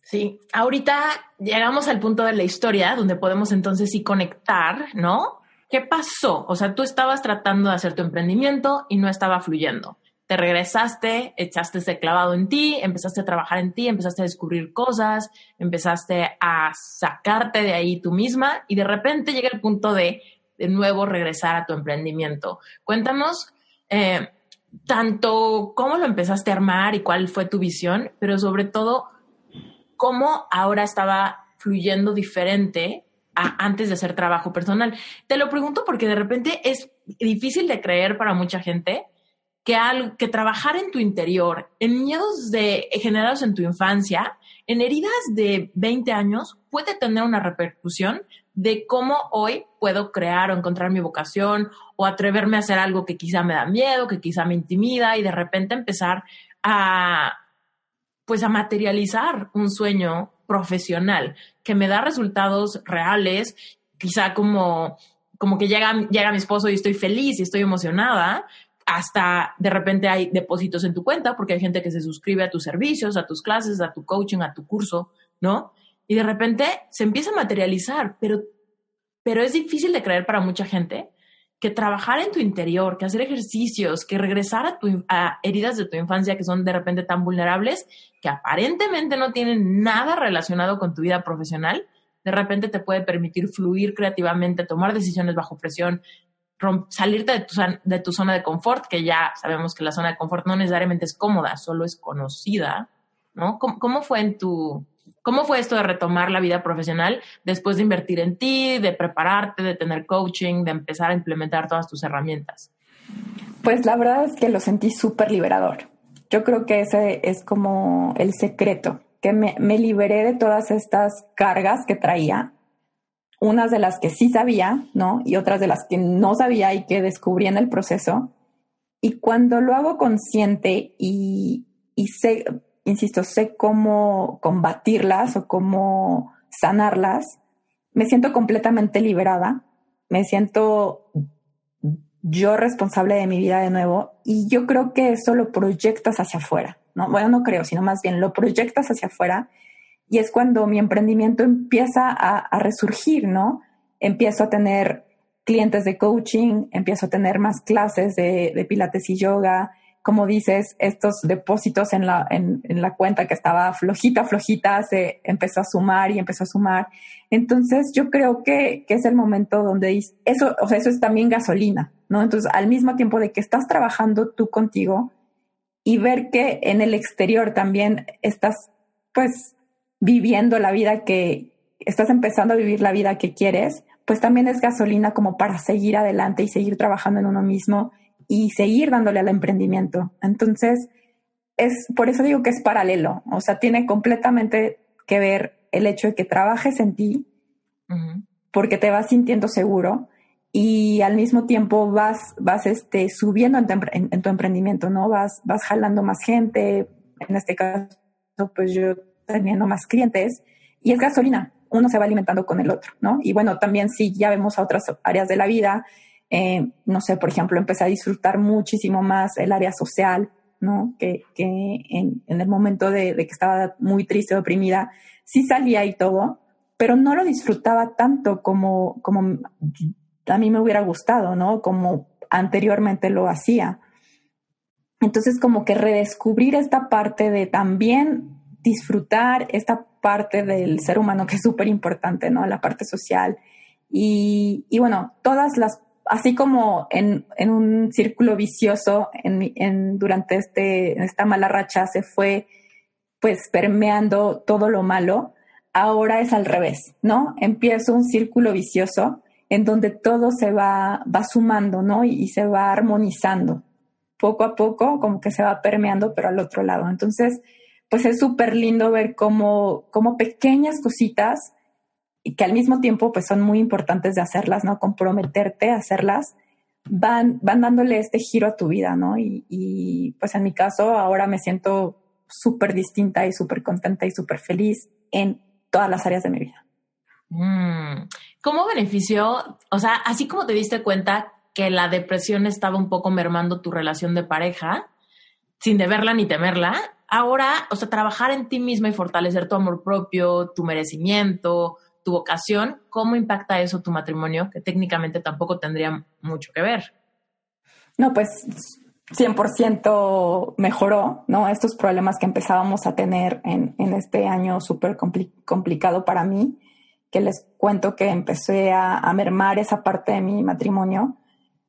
Sí, ahorita llegamos al punto de la historia donde podemos entonces sí conectar, ¿no? ¿Qué pasó? O sea, tú estabas tratando de hacer tu emprendimiento y no estaba fluyendo. Te regresaste, echaste ese clavado en ti, empezaste a trabajar en ti, empezaste a descubrir cosas, empezaste a sacarte de ahí tú misma y de repente llega el punto de de nuevo regresar a tu emprendimiento. Cuéntanos eh, tanto cómo lo empezaste a armar y cuál fue tu visión, pero sobre todo cómo ahora estaba fluyendo diferente antes de hacer trabajo personal. Te lo pregunto porque de repente es difícil de creer para mucha gente que, que trabajar en tu interior, en miedos de, generados en tu infancia, en heridas de 20 años, puede tener una repercusión de cómo hoy puedo crear o encontrar mi vocación o atreverme a hacer algo que quizá me da miedo, que quizá me intimida y de repente empezar a pues a materializar un sueño profesional que me da resultados reales, quizá como como que llega, llega mi esposo y estoy feliz y estoy emocionada, hasta de repente hay depósitos en tu cuenta porque hay gente que se suscribe a tus servicios, a tus clases, a tu coaching, a tu curso, ¿no? Y de repente se empieza a materializar, pero, pero es difícil de creer para mucha gente que trabajar en tu interior, que hacer ejercicios, que regresar a, tu, heridas de tu infancia que son de repente tan vulnerables, que aparentemente no tienen nada relacionado con tu vida profesional, de repente te puede permitir fluir creativamente, tomar decisiones bajo presión, salirte de tu, de tu zona de confort, que ya sabemos que la zona de confort no necesariamente es cómoda, solo es conocida, ¿no? cómo fue en tu, ¿Cómo fue esto de retomar la vida profesional después de invertir en ti, de prepararte, de tener coaching, de empezar a implementar todas tus herramientas? Pues la verdad es que lo sentí súper liberador. Yo creo que ese es como el secreto, que me, me, liberé de todas estas cargas que traía, unas de las que sí sabía, ¿no? Y otras de las que no sabía y que descubrí en el proceso. Y cuando lo hago consciente y, y sé, insisto, sé cómo combatirlas o cómo sanarlas, me siento completamente liberada, me siento yo responsable de mi vida de nuevo y yo creo que eso lo proyectas hacia afuera, ¿no? Bueno, no creo, sino más bien lo proyectas hacia afuera y es cuando mi emprendimiento empieza a, resurgir, ¿no? Empiezo a tener clientes de coaching, empiezo a tener más clases de, de pilates y yoga, como dices, estos depósitos en la, en, la cuenta que estaba flojita, flojita, se empezó a sumar y empezó a sumar. Entonces yo creo que, que es el momento donde eso, o sea, eso es también gasolina, ¿no? Entonces al mismo tiempo de que estás trabajando tú contigo y ver que en el exterior también estás, pues, viviendo la vida que, estás empezando a vivir la vida que quieres, pues también es gasolina como para seguir adelante y seguir trabajando en uno mismo y seguir dándole al emprendimiento. Entonces, es por eso digo que es paralelo, o sea, tiene completamente que ver el hecho de que trabajes en ti, porque te vas sintiendo seguro y al mismo tiempo vas, vas este, subiendo en tu, emprendimiento, ¿no? Vas, vas jalando más gente, en este caso, pues yo teniendo más clientes, y es gasolina, uno se va alimentando con el otro, ¿no? Y bueno, también sí, ya vemos a otras áreas de la vida, eh, no sé, por ejemplo, empecé a disfrutar muchísimo más el área social, ¿no? Que, que en, el momento de, que estaba muy triste, oprimida, sí salía y todo, pero no lo disfrutaba tanto como, como a mí me hubiera gustado, ¿no? Como anteriormente lo hacía. Entonces, como que redescubrir esta parte de también disfrutar esta parte del ser humano que es súper importante, ¿no? La parte social. Y, y, bueno, todas las así como en, un círculo vicioso en, durante este, esta mala racha se fue pues permeando todo lo malo, ahora es al revés, ¿no? Empieza un círculo vicioso en donde todo se va, va sumando, ¿no? Y, se va armonizando. Poco a poco, como que se va permeando, pero al otro lado. Entonces, pues es súper lindo ver cómo, cómo pequeñas cositas y que al mismo tiempo pues son muy importantes de hacerlas, ¿no? Comprometerte a hacerlas, van, van dándole este giro a tu vida, ¿no? Y, pues en mi caso ahora me siento súper distinta y súper contenta y súper feliz en todas las áreas de mi vida. Mm. ¿Cómo benefició, o sea, así como te diste cuenta que la depresión estaba un poco mermando tu relación de pareja, sin deberla ni temerla, ahora, o sea, trabajar en ti misma y fortalecer tu amor propio, tu merecimiento, tu vocación, ¿cómo impacta eso tu matrimonio? Que técnicamente tampoco tendría mucho que ver. No, pues 100% mejoró, ¿no? Estos problemas que empezábamos a tener en, este año súper complicado para mí, que les cuento que empecé a, mermar esa parte de mi matrimonio,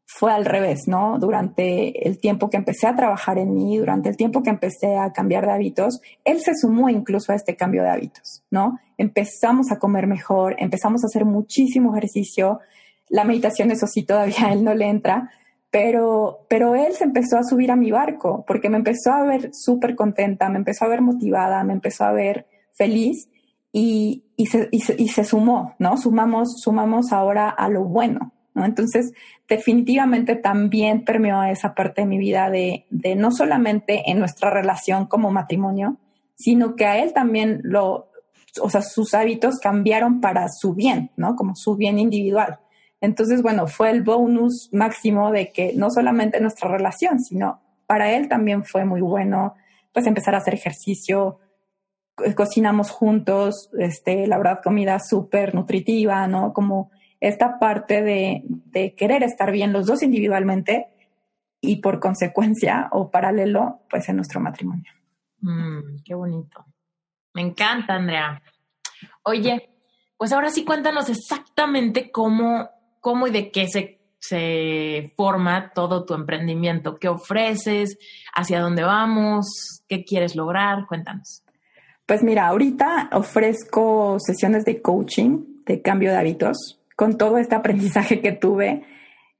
fue al revés, ¿no? Durante el tiempo que empecé a trabajar en mí, durante el tiempo que empecé a cambiar de hábitos, él se sumó incluso a este cambio de hábitos, ¿no? Empezamos a comer mejor, empezamos a hacer muchísimo ejercicio. La meditación, eso sí, todavía *laughs* él no le entra, pero, pero él se empezó a subir a mi barco porque me empezó a ver súper contenta, me empezó a ver motivada, me empezó a ver feliz y, y, se, y, se, y se sumó, ¿no? Sumamos, sumamos ahora a lo bueno, ¿no? Entonces, definitivamente también permeó esa parte de mi vida de, de no solamente en nuestra relación como matrimonio, sino que a él también lo, o sea, sus hábitos cambiaron para su bien, ¿no? Como su bien individual. Entonces, bueno, fue el bonus máximo de que no solamente nuestra relación, sino para él también fue muy bueno, pues empezar a hacer ejercicio, cocinamos juntos, este, la verdad, comida súper nutritiva, ¿no? Como esta parte de, de, querer estar bien los dos individualmente y por consecuencia o paralelo, pues en nuestro matrimonio. Mm, qué bonito. Me encanta, Andrea. Oye, pues ahora sí cuéntanos exactamente cómo, cómo y de qué se, se forma todo tu emprendimiento. ¿Qué ofreces? ¿Hacia dónde vamos? ¿Qué quieres lograr? Cuéntanos. Pues mira, ahorita ofrezco sesiones de coaching, de cambio de hábitos, con todo este aprendizaje que tuve,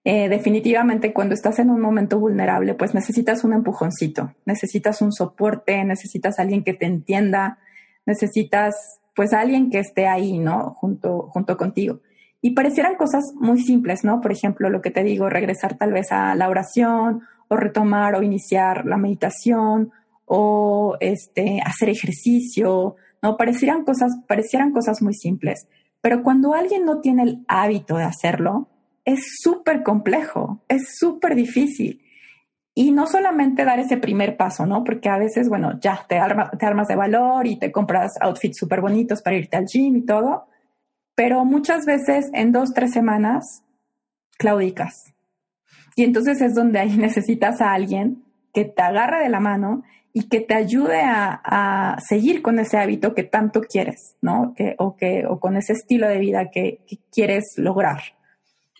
eh, definitivamente cuando estás en un momento vulnerable, pues necesitas un empujoncito, necesitas un soporte, necesitas alguien que te entienda, necesitas pues alguien que esté ahí, ¿no? Junto, junto contigo. Y parecieran cosas muy simples, ¿no? Por ejemplo, lo que te digo, regresar tal vez a la oración o retomar o iniciar la meditación o este, hacer ejercicio, ¿no? Parecieran cosas, parecieran cosas muy simples. Pero cuando alguien no tiene el hábito de hacerlo, es súper complejo, es súper difícil. Y no solamente dar ese primer paso, ¿no? Porque a veces, bueno, ya te, te armas de valor y te compras outfits súper bonitos para irte al gym y todo, pero muchas veces en dos, tres semanas claudicas. Y entonces es donde ahí *laughs* necesitas a alguien que te agarre de la mano y que te ayude a, seguir con ese hábito que tanto quieres, ¿no? Que, o, que, o con ese estilo de vida que, quieres lograr.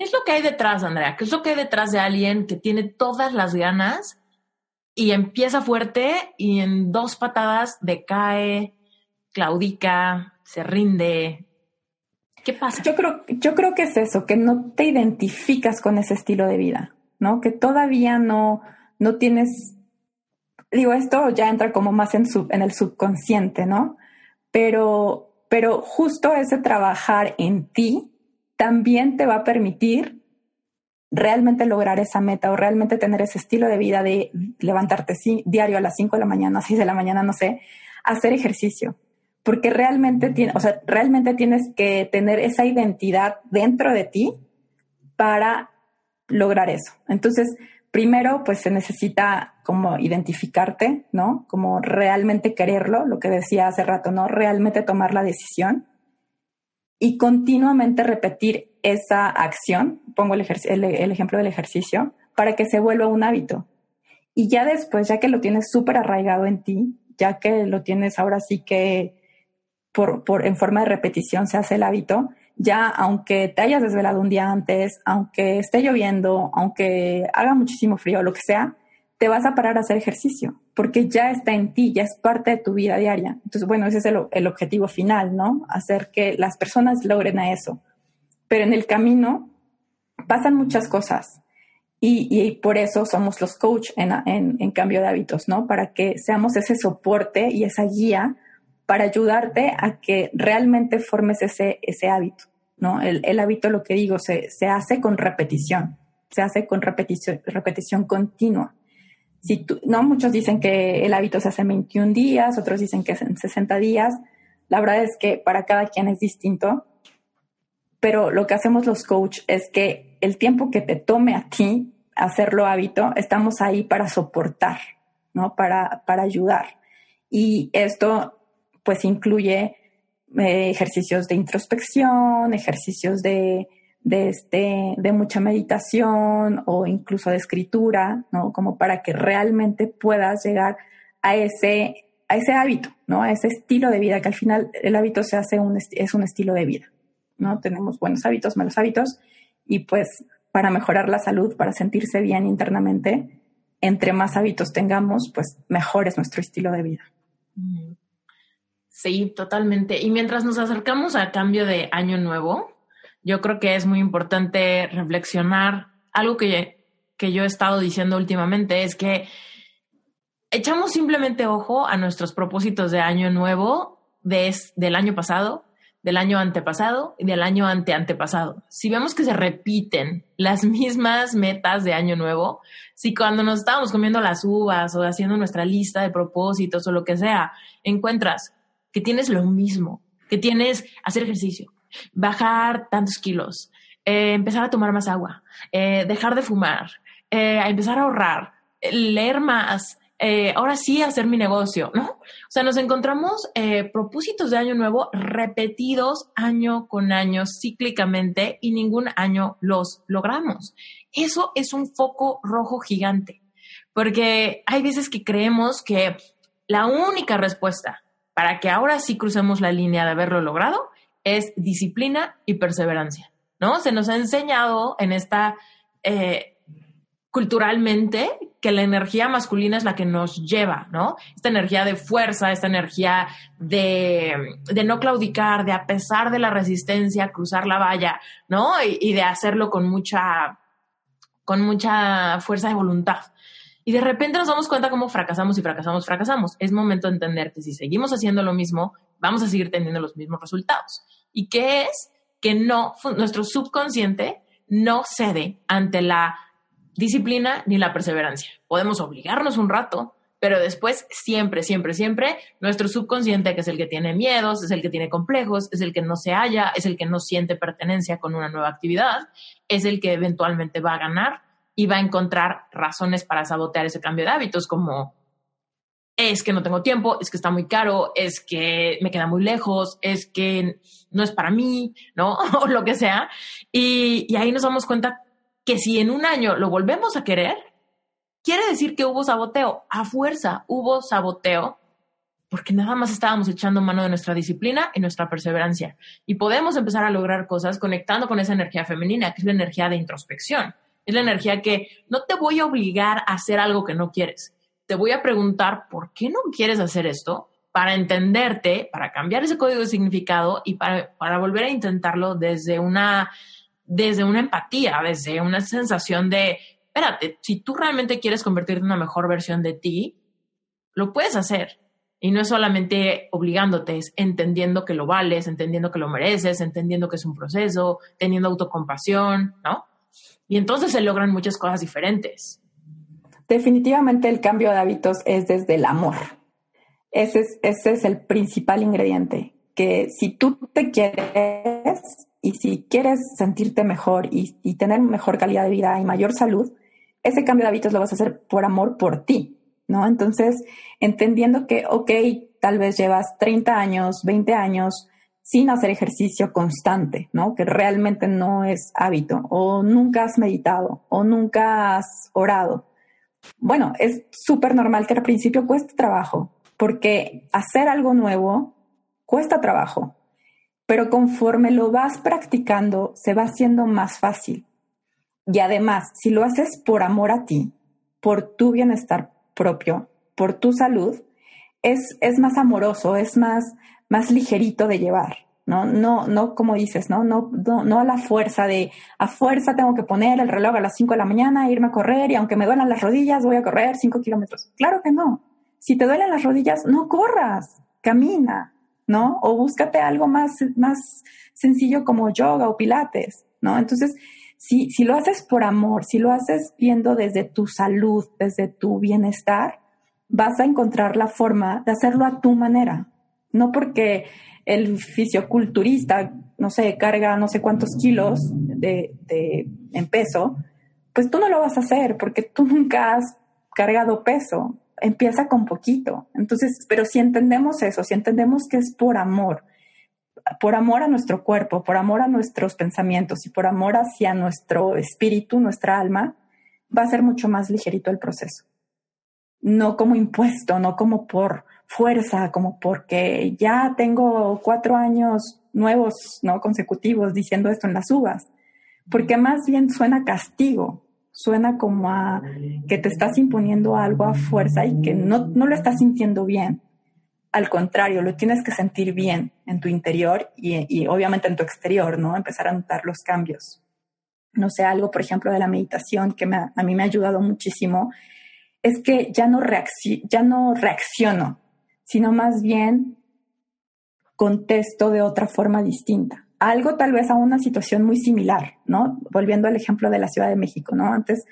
¿Qué es lo que hay detrás, Andrea? ¿Qué es lo que hay detrás de alguien que tiene todas las ganas y empieza fuerte y en dos patadas decae, claudica, se rinde? ¿Qué pasa? Yo creo, yo creo que es eso, que no te identificas con ese estilo de vida, ¿no? Que todavía no, no tienes digo, esto ya entra como más en, en el subconsciente, ¿no? Pero, pero justo ese trabajar en ti también te va a permitir realmente lograr esa meta o realmente tener ese estilo de vida de levantarte diario a las 5 de la mañana, 6 de la mañana, no sé, hacer ejercicio. Porque realmente, tiene, o sea, realmente tienes que tener esa identidad dentro de ti para lograr eso. Entonces, primero, pues se necesita como identificarte, ¿no? Como realmente quererlo, lo que decía hace rato, ¿no? Realmente tomar la decisión y continuamente repetir esa acción, pongo el, el, ejemplo del ejercicio, para que se vuelva un hábito. Y ya después, ya que lo tienes súper arraigado en ti, ya que lo tienes ahora sí que por, por, en forma de repetición se hace el hábito, ya aunque te hayas desvelado un día antes, aunque esté lloviendo, aunque haga muchísimo frío, lo que sea, te vas a parar a hacer ejercicio, porque ya está en ti, ya es parte de tu vida diaria. Entonces, bueno, ese es el, el objetivo final, ¿no? Hacer que las personas logren a eso. Pero en el camino pasan muchas cosas. Y, y, por eso somos los coach en, en, en, cambio de hábitos, ¿no? Para que seamos ese soporte y esa guía para ayudarte a que realmente formes ese, ese hábito. ¿no? El, hábito, lo que digo, se, hace con repetición, se hace con repetición, repetición continua. Si tú, ¿no? Muchos dicen que el hábito se hace en 21 días, otros dicen que es en 60 días. La verdad es que para cada quien es distinto, pero lo que hacemos los coach es que el tiempo que te tome a ti hacerlo hábito, estamos ahí para soportar, ¿no? Para, para ayudar. Y esto pues incluye eh, ejercicios de introspección, ejercicios de, de, este, de mucha meditación o incluso de escritura, ¿no? Como para que realmente puedas llegar a ese, a ese hábito, ¿no? A ese estilo de vida, que al final el hábito se hace un, es un estilo de vida, ¿no? Tenemos buenos hábitos, malos hábitos, y pues para mejorar la salud, para sentirse bien internamente, entre más hábitos tengamos, pues mejor es nuestro estilo de vida. Sí, totalmente. Y mientras nos acercamos al cambio de año nuevo, yo creo que es muy importante reflexionar algo que, que yo he estado diciendo últimamente, es que echamos simplemente ojo a nuestros propósitos de año nuevo de, del año pasado del año antepasado y del año anteantepasado. Si vemos que se repiten las *laughs* mismas metas de año nuevo, si cuando nos estábamos comiendo las uvas o haciendo nuestra lista de propósitos o lo que sea, encuentras que tienes lo mismo, que tienes hacer ejercicio, bajar tantos kilos, eh, empezar a tomar más agua, eh, dejar de fumar, eh, empezar a ahorrar, leer más, eh, ahora sí hacer mi negocio, ¿no? O sea, nos encontramos eh, propósitos de año nuevo repetidos año con año, cíclicamente, y ningún año los logramos. Eso es un foco rojo gigante, porque hay veces que creemos que la única respuesta para que ahora sí crucemos la línea de haberlo logrado es disciplina y perseverancia, ¿no? Se nos ha enseñado en esta... Eh, culturalmente que la energía masculina es la que nos lleva, ¿no? Esta energía de fuerza, esta energía de, de no claudicar, de a pesar de la resistencia, cruzar la valla, ¿no? Y, de hacerlo con mucha, con mucha fuerza de voluntad. Y de repente nos damos cuenta cómo fracasamos y fracasamos, fracasamos. Es momento de entender que si seguimos haciendo lo mismo, vamos a seguir teniendo los mismos resultados. ¿Y qué es? Que no, nuestro subconsciente no cede ante la disciplina ni la perseverancia. Podemos obligarnos un rato, pero después siempre, siempre, siempre nuestro subconsciente, que es el que tiene miedos, es el que tiene complejos, es el que no se halla, es el que no siente pertenencia con una nueva actividad, es el que eventualmente va a ganar y va a encontrar razones para sabotear ese cambio de hábitos, como es que no tengo tiempo, es que está muy caro, es que me queda muy lejos, es que no es para mí, ¿no? *laughs* o lo que sea. Y, y ahí nos damos cuenta que si en un año lo volvemos a querer, quiere decir que hubo saboteo. A fuerza hubo saboteo porque nada más estábamos echando mano de nuestra disciplina y nuestra perseverancia. Y podemos empezar a lograr cosas conectando con esa energía femenina, que es la energía de introspección. Es la energía que no te voy a obligar a hacer algo que no quieres. Te voy a preguntar por qué no quieres hacer esto para entenderte, para cambiar ese código de significado y para, volver a intentarlo desde una desde una empatía, desde una sensación de, espérate, si tú realmente quieres convertirte en una mejor versión de ti, lo puedes hacer. Y no es solamente obligándote, es entendiendo que lo vales, entendiendo que lo mereces, entendiendo que es un proceso, teniendo autocompasión, ¿no? Y entonces se logran muchas cosas diferentes. Definitivamente el cambio de hábitos es desde el amor. Ese es, ese es el principal ingrediente, que si tú te quieres, y si quieres sentirte mejor y, tener mejor calidad de vida y mayor salud, ese cambio de hábitos lo vas a hacer por amor por ti, ¿no? Entonces, entendiendo que, ok, tal vez llevas 30 años, 20 años sin hacer ejercicio constante, ¿no? Que realmente no es hábito, o nunca has meditado, o nunca has orado. Bueno, es súper normal que al principio cueste trabajo, porque hacer algo nuevo cuesta trabajo pero conforme lo vas practicando, se va haciendo más fácil. Y además, si lo haces por amor a ti, por tu bienestar propio, por tu salud, es, es más amoroso, es más, más ligerito de llevar. ¿no? No, no como dices, ¿no? No, no, no a la fuerza de, a fuerza tengo que poner el reloj a las 5 de la mañana, irme a correr y aunque me duelan las rodillas, voy a correr 5 kilómetros. Claro que no. Si te duelen las rodillas, no corras, camina, ¿no? O búscate algo más, más sencillo como yoga o pilates, ¿no? Entonces, si, si lo haces por amor, si lo haces viendo desde tu salud, desde tu bienestar, vas a encontrar la forma de hacerlo a tu manera. No porque el fisioculturista, no sé, carga no sé cuántos kilos de, de, en peso, pues tú no lo vas a hacer porque tú nunca has cargado peso empieza con poquito. Entonces, pero si entendemos eso, si entendemos que es por amor, por amor a nuestro cuerpo, por amor a nuestros pensamientos y por amor hacia nuestro espíritu, nuestra alma, va a ser mucho más ligerito el proceso. No como impuesto, no como por fuerza, como porque ya tengo cuatro años nuevos, no consecutivos, diciendo esto en las uvas. porque más bien suena castigo, suena como a que te estás imponiendo algo a fuerza y que no, no lo estás sintiendo bien. Al contrario, lo tienes que sentir bien en tu interior y, y obviamente en tu exterior, ¿no? Empezar a notar los cambios. No sé, algo, por ejemplo, de la meditación que a mí me ha ayudado muchísimo, es que ya no, ya no reacciono, sino más bien contesto de otra forma distinta. Algo tal vez a una situación muy similar, ¿no? Volviendo al ejemplo de la Ciudad de México, ¿no? Antes,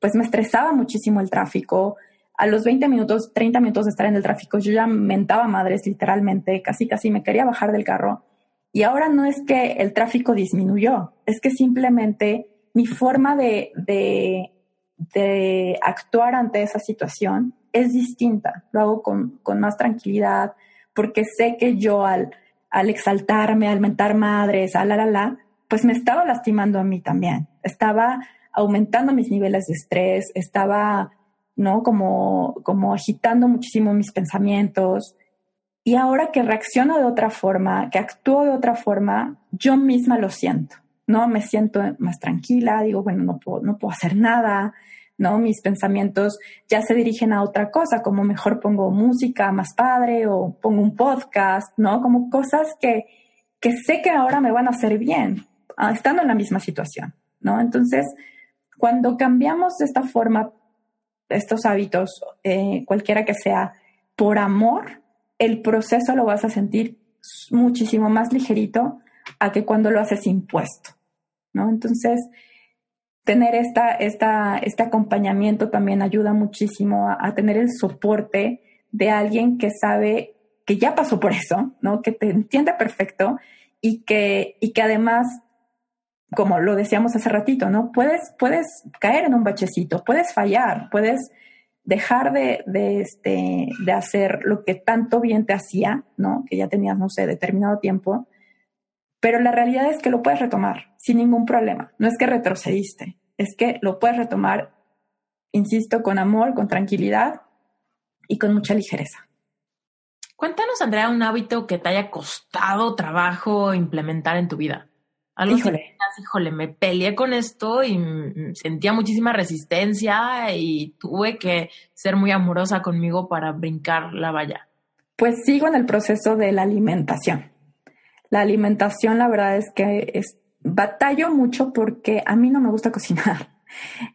pues me estresaba muchísimo el tráfico, a los 20 minutos, 30 minutos de estar en el tráfico, yo ya mentaba madres literalmente, casi casi me quería bajar del carro. Y ahora no es que el tráfico disminuyó, es que simplemente mi forma de, de, de actuar ante esa situación es distinta. Lo hago con, con más tranquilidad, porque sé que yo al, al exaltarme, al mentar madres, a la, la, pues me estaba lastimando a mí también. Estaba aumentando mis niveles de estrés, estaba ¿no? Como, como agitando muchísimo mis pensamientos. Y ahora que reacciono de otra forma, que actúo de otra forma, yo misma lo siento, ¿no? Me siento más tranquila, digo, bueno, no puedo, no puedo hacer nada, ¿no? Mis pensamientos ya se dirigen a otra cosa, como mejor pongo música más padre o pongo un podcast, ¿no? Como cosas que, que sé que ahora me van a hacer bien, ah, estando en la misma situación, ¿no? Entonces, cuando cambiamos de esta forma estos hábitos, eh, cualquiera que sea, por amor, el proceso lo vas a sentir muchísimo más ligerito a que cuando lo haces impuesto, ¿no? Entonces, tener esta, esta, este acompañamiento también ayuda muchísimo a, tener el soporte de alguien que sabe que ya pasó por eso, ¿no? Que te entiende perfecto y que, y que además como lo decíamos hace ratito, ¿no? Puedes, puedes caer en un bachecito, puedes fallar, puedes dejar de, de, este, de hacer lo que tanto bien te hacía, ¿no? Que ya tenías, no sé, determinado tiempo, pero la realidad es que lo puedes retomar sin ningún problema. No es que retrocediste, es que lo puedes retomar, insisto, con amor, con tranquilidad y con mucha ligereza. Cuéntanos, Andrea, un hábito que te haya costado trabajo implementar en tu vida. Algo híjole. híjole, me peleé con esto y sentía muchísima resistencia y tuve que ser muy amorosa conmigo para brincar la valla. Pues sigo en el proceso de la alimentación. La alimentación, la verdad es que es, batallo mucho porque a mí no me gusta cocinar. *laughs*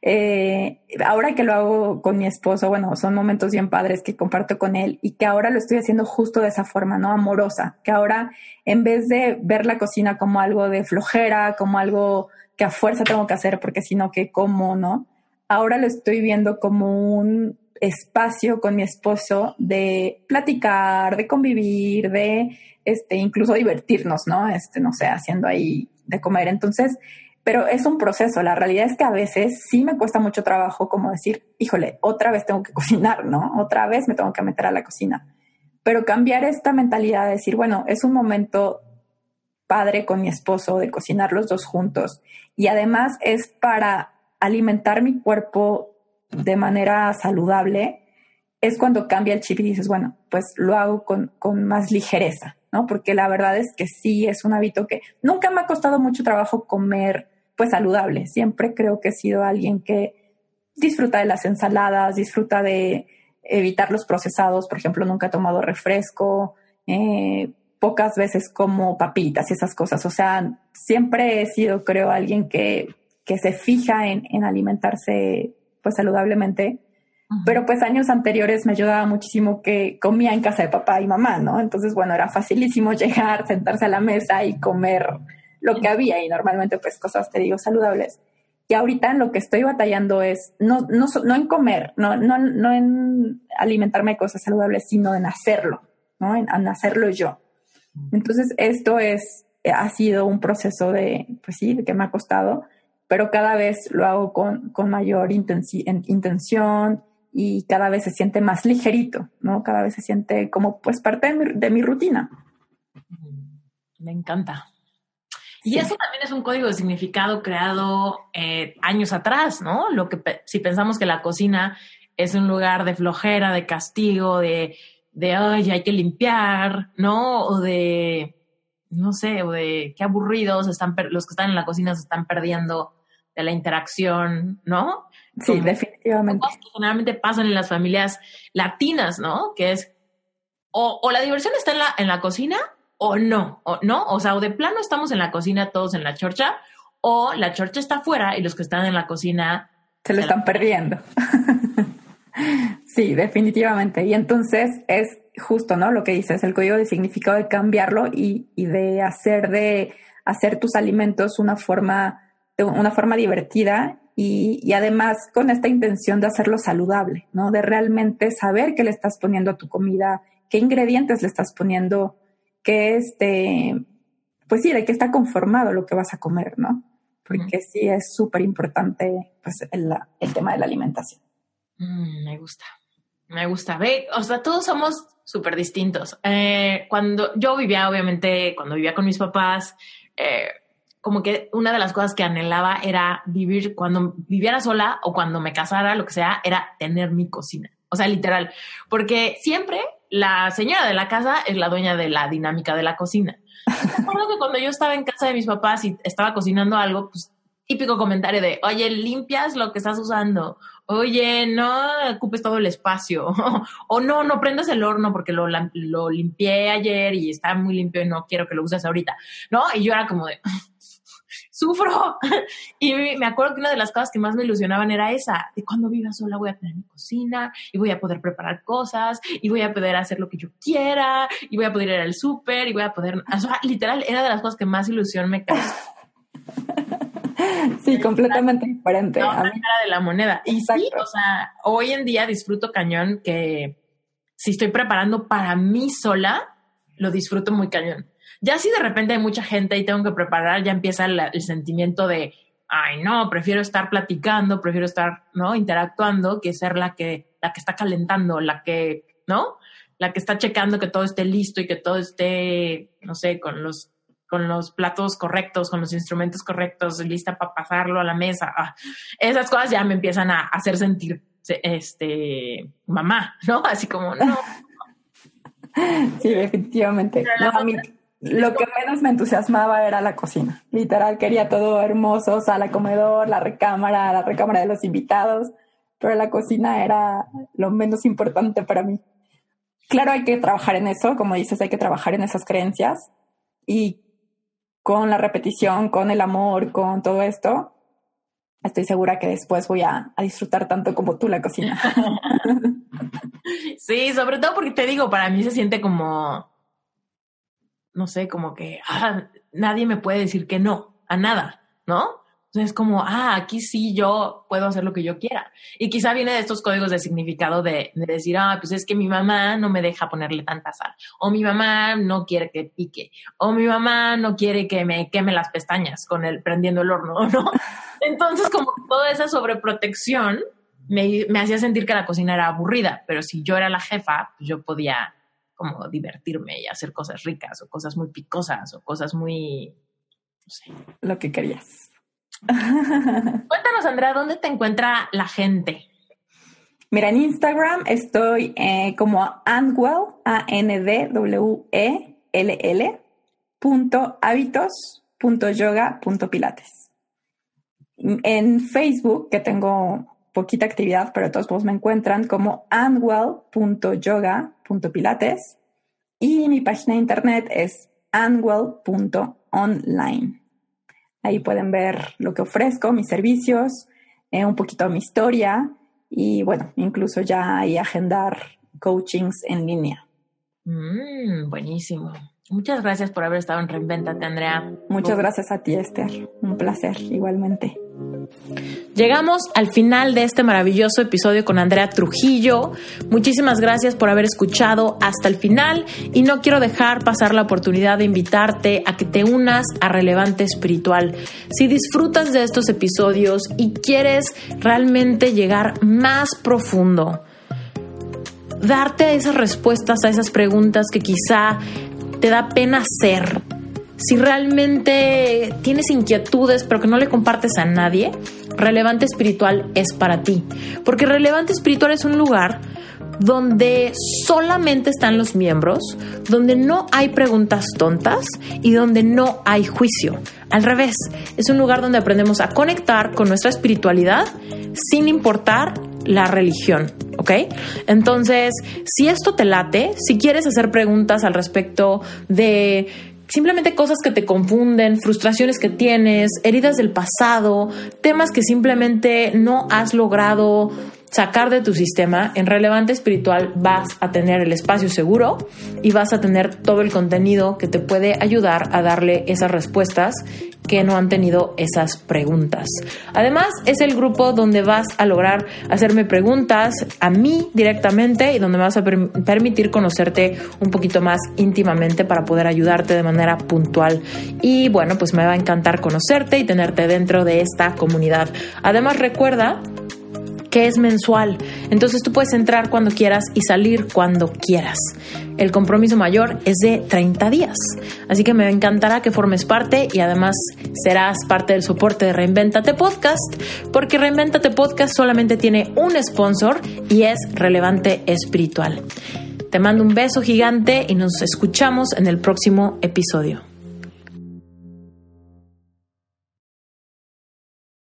Eh, ahora que lo hago con mi esposo, bueno, son momentos bien padres que comparto con él y que ahora lo estoy haciendo justo de esa forma, ¿no? Amorosa, que ahora en vez de ver la cocina como algo de flojera, como algo que a fuerza tengo que hacer porque si no, que como, ¿no? Ahora lo estoy viendo como un espacio con mi esposo de platicar, de convivir, de este, incluso divertirnos, ¿no? Este, no sé, haciendo ahí de comer. Entonces, pero es un proceso. La realidad es que a veces sí me cuesta mucho trabajo como decir, híjole, otra vez tengo que *laughs* cocinar, ¿no? Otra vez me tengo que meter a la cocina. Pero cambiar esta mentalidad de decir, bueno, es un momento padre con mi esposo de cocinar los dos juntos y además es para alimentar mi cuerpo de manera saludable, es cuando cambia el chip y dices, bueno, pues lo hago con, con más ligereza, ¿no? Porque la verdad es que sí es un hábito que nunca me ha costado mucho trabajo comer pues saludable. Siempre creo que he sido alguien que disfruta de las ensaladas, disfruta de evitar los procesados. Por ejemplo, nunca he tomado refresco, eh, pocas veces como papitas y esas cosas. O sea, siempre he sido, creo, alguien que, que se fija en, en alimentarse pues saludablemente. Pero pues años anteriores me ayudaba muchísimo que comía en casa de papá y mamá, ¿no? Entonces, bueno, era facilísimo *laughs* llegar, sentarse a la mesa y comer lo que había y normalmente pues cosas, te digo, saludables. Y ahorita en lo que estoy batallando es no, no, no en comer, no, no, no en alimentarme de cosas saludables, sino en hacerlo, ¿no? En, hacerlo yo. Entonces esto es, ha sido un proceso de, pues sí, de que me ha costado, pero cada vez lo hago con, con mayor intención y cada vez se siente más ligerito, ¿no? Cada vez se siente como pues parte de mi, de mi rutina. Me encanta. Y eso también es un código de significado creado eh, años atrás, ¿no? Lo que si pensamos que la cocina es un lugar de flojera, de castigo, de, de ay, hay que limpiar, ¿no? O de no sé, o de qué aburridos están los que están en la cocina se están perdiendo de la interacción, ¿no? Sí, definitivamente. Cosas que generalmente pasan en las familias latinas, ¿no? Que es o, o, la diversión está en la, en la cocina o no, o no, o sea, o de plano estamos en la cocina todos en la chorcha, o la chorcha está afuera y los que están en la cocina se lo están perdiendo. *laughs* sí, definitivamente. Y entonces es justo, ¿no? Lo que dices, el código de significado de cambiarlo y, y de hacer de hacer tus alimentos una forma, de una forma divertida y, y, además con esta intención de hacerlo saludable, ¿no? De realmente saber qué le estás poniendo a tu comida, qué ingredientes le estás poniendo, qué este, pues sí, de qué está conformado lo que vas a comer, ¿no? Porque sí es súper importante pues el, el, tema de la alimentación. Mm, me gusta, me gusta. Ve, o sea, todos somos súper distintos. Eh, cuando yo vivía, obviamente, cuando vivía con mis papás, eh, como que una de las cosas que anhelaba era vivir, cuando viviera sola o cuando me casara, lo que sea, era tener mi cocina. O sea, literal, porque siempre la señora de la casa es la dueña de la dinámica de la cocina. Me acuerdo que cuando yo estaba en casa de mis papás y estaba cocinando algo, pues típico comentario de, oye, limpias lo que estás usando, oye, no ocupes todo el espacio, *laughs* o no, no prendas el horno porque lo, lo limpié ayer y está muy limpio y no quiero que lo uses ahorita, ¿no? Y yo era como de, sufro. *laughs* Y me acuerdo que una de las cosas que más me ilusionaban era esa, de cuando viva sola voy a tener mi cocina y voy a poder preparar cosas y voy a poder hacer lo que yo quiera y voy a poder ir al súper y voy a poder, o sea, literal, era de las cosas que más ilusión me causó. *laughs* Sí, completamente diferente. La de la moneda. Y sí, o sea, hoy en día disfruto cañón que si estoy preparando para mí sola, lo disfruto muy cañón. Ya si de repente hay mucha gente y tengo que preparar, ya empieza el, sentimiento de, ay, no, prefiero estar platicando, prefiero estar, ¿no? Interactuando que ser la que, la que está calentando, la que, ¿no? La que está checando que todo esté listo y que todo esté, no sé, con los, con los platos correctos, con los instrumentos correctos, lista para pasarlo a la mesa. Ah, esas cosas ya me empiezan a hacer sentir, este, mamá, ¿no? Así como, no. *laughs* Sí, definitivamente. No, a mí, lo que menos me entusiasmaba era la cocina. Literal, quería todo hermoso, sala, comedor, la recámara, la recámara de los invitados, pero la cocina era lo menos importante para mí. Claro, hay que trabajar en eso, como dices, hay que trabajar en esas creencias y con la repetición, con el amor, con todo esto, estoy segura que después voy a, a disfrutar tanto como tú la cocina. *laughs* sí, sobre todo porque te digo, para mí se siente como no sé, como que ah, nadie me puede decir que no a nada, ¿no? Entonces es como, ah, aquí sí yo puedo hacer lo que yo quiera. Y quizá viene de estos códigos de significado de, de, decir, ah, pues es que mi mamá no me deja ponerle tanta sal, o mi mamá no quiere que pique, o mi mamá no quiere que me queme las pestañas con el prendiendo el horno, *laughs* ¿no? Entonces como toda esa sobreprotección me, me hacía sentir que la cocina era aburrida, pero si yo era la jefa, pues yo podía como divertirme y hacer cosas ricas o cosas muy picosas o cosas muy, no sé. Lo que querías. *laughs* Cuéntanos, Andrea, ¿dónde te encuentra la gente? Mira, en Instagram estoy eh, como Andwell, A-N-D-W-E-L-L, punto hábitos, punto yoga, punto pilates. En Facebook, que tengo poquita actividad, pero de todos modos me encuentran como anwell.yoga.pilates y mi página de internet es anwell.online. Ahí pueden ver lo que ofrezco, mis servicios, eh, un poquito mi historia y bueno, incluso ya hay agendar coachings en línea. Mm, buenísimo. Muchas gracias por haber estado en Reinventate, Andrea. Muchas gracias a ti, Esther. Un placer, igualmente. Llegamos al final de este maravilloso episodio con Andrea Trujillo. Muchísimas gracias por haber escuchado hasta el final y no quiero dejar pasar la oportunidad de invitarte a que te unas a Relevante Espiritual. Si disfrutas de estos episodios y quieres realmente llegar más profundo, darte esas respuestas a esas preguntas que quizá te da pena hacer si realmente tienes inquietudes pero que no le compartes a nadie, Relevante Espiritual es para ti. Porque Relevante Espiritual es un lugar donde solamente están los miembros, donde no hay preguntas tontas y donde no hay juicio. Al revés, es un lugar donde aprendemos a conectar con nuestra espiritualidad sin importar la religión, ¿ok? Entonces, si esto te late, si quieres hacer preguntas al respecto de simplemente cosas que te confunden, frustraciones que tienes, heridas del pasado, temas que simplemente no has logrado sacar de tu sistema, en Relevante Espiritual vas a tener el espacio seguro y vas a tener todo el contenido que te puede ayudar a darle esas respuestas que no han tenido esas preguntas. Además, es el grupo donde vas a lograr hacerme preguntas a mí directamente y donde me vas a permitir conocerte un poquito más íntimamente para poder ayudarte de manera puntual. Y bueno, pues me va a encantar conocerte y tenerte dentro de esta comunidad. Además, recuerda que es mensual. Entonces tú puedes entrar cuando quieras y salir cuando quieras. El compromiso mayor es de 30 días. Así que me encantará que formes parte y además serás parte del soporte de Reinventate Podcast, porque Reinventate Podcast solamente tiene un sponsor y es relevante espiritual. Te mando un beso gigante y nos escuchamos en el próximo episodio.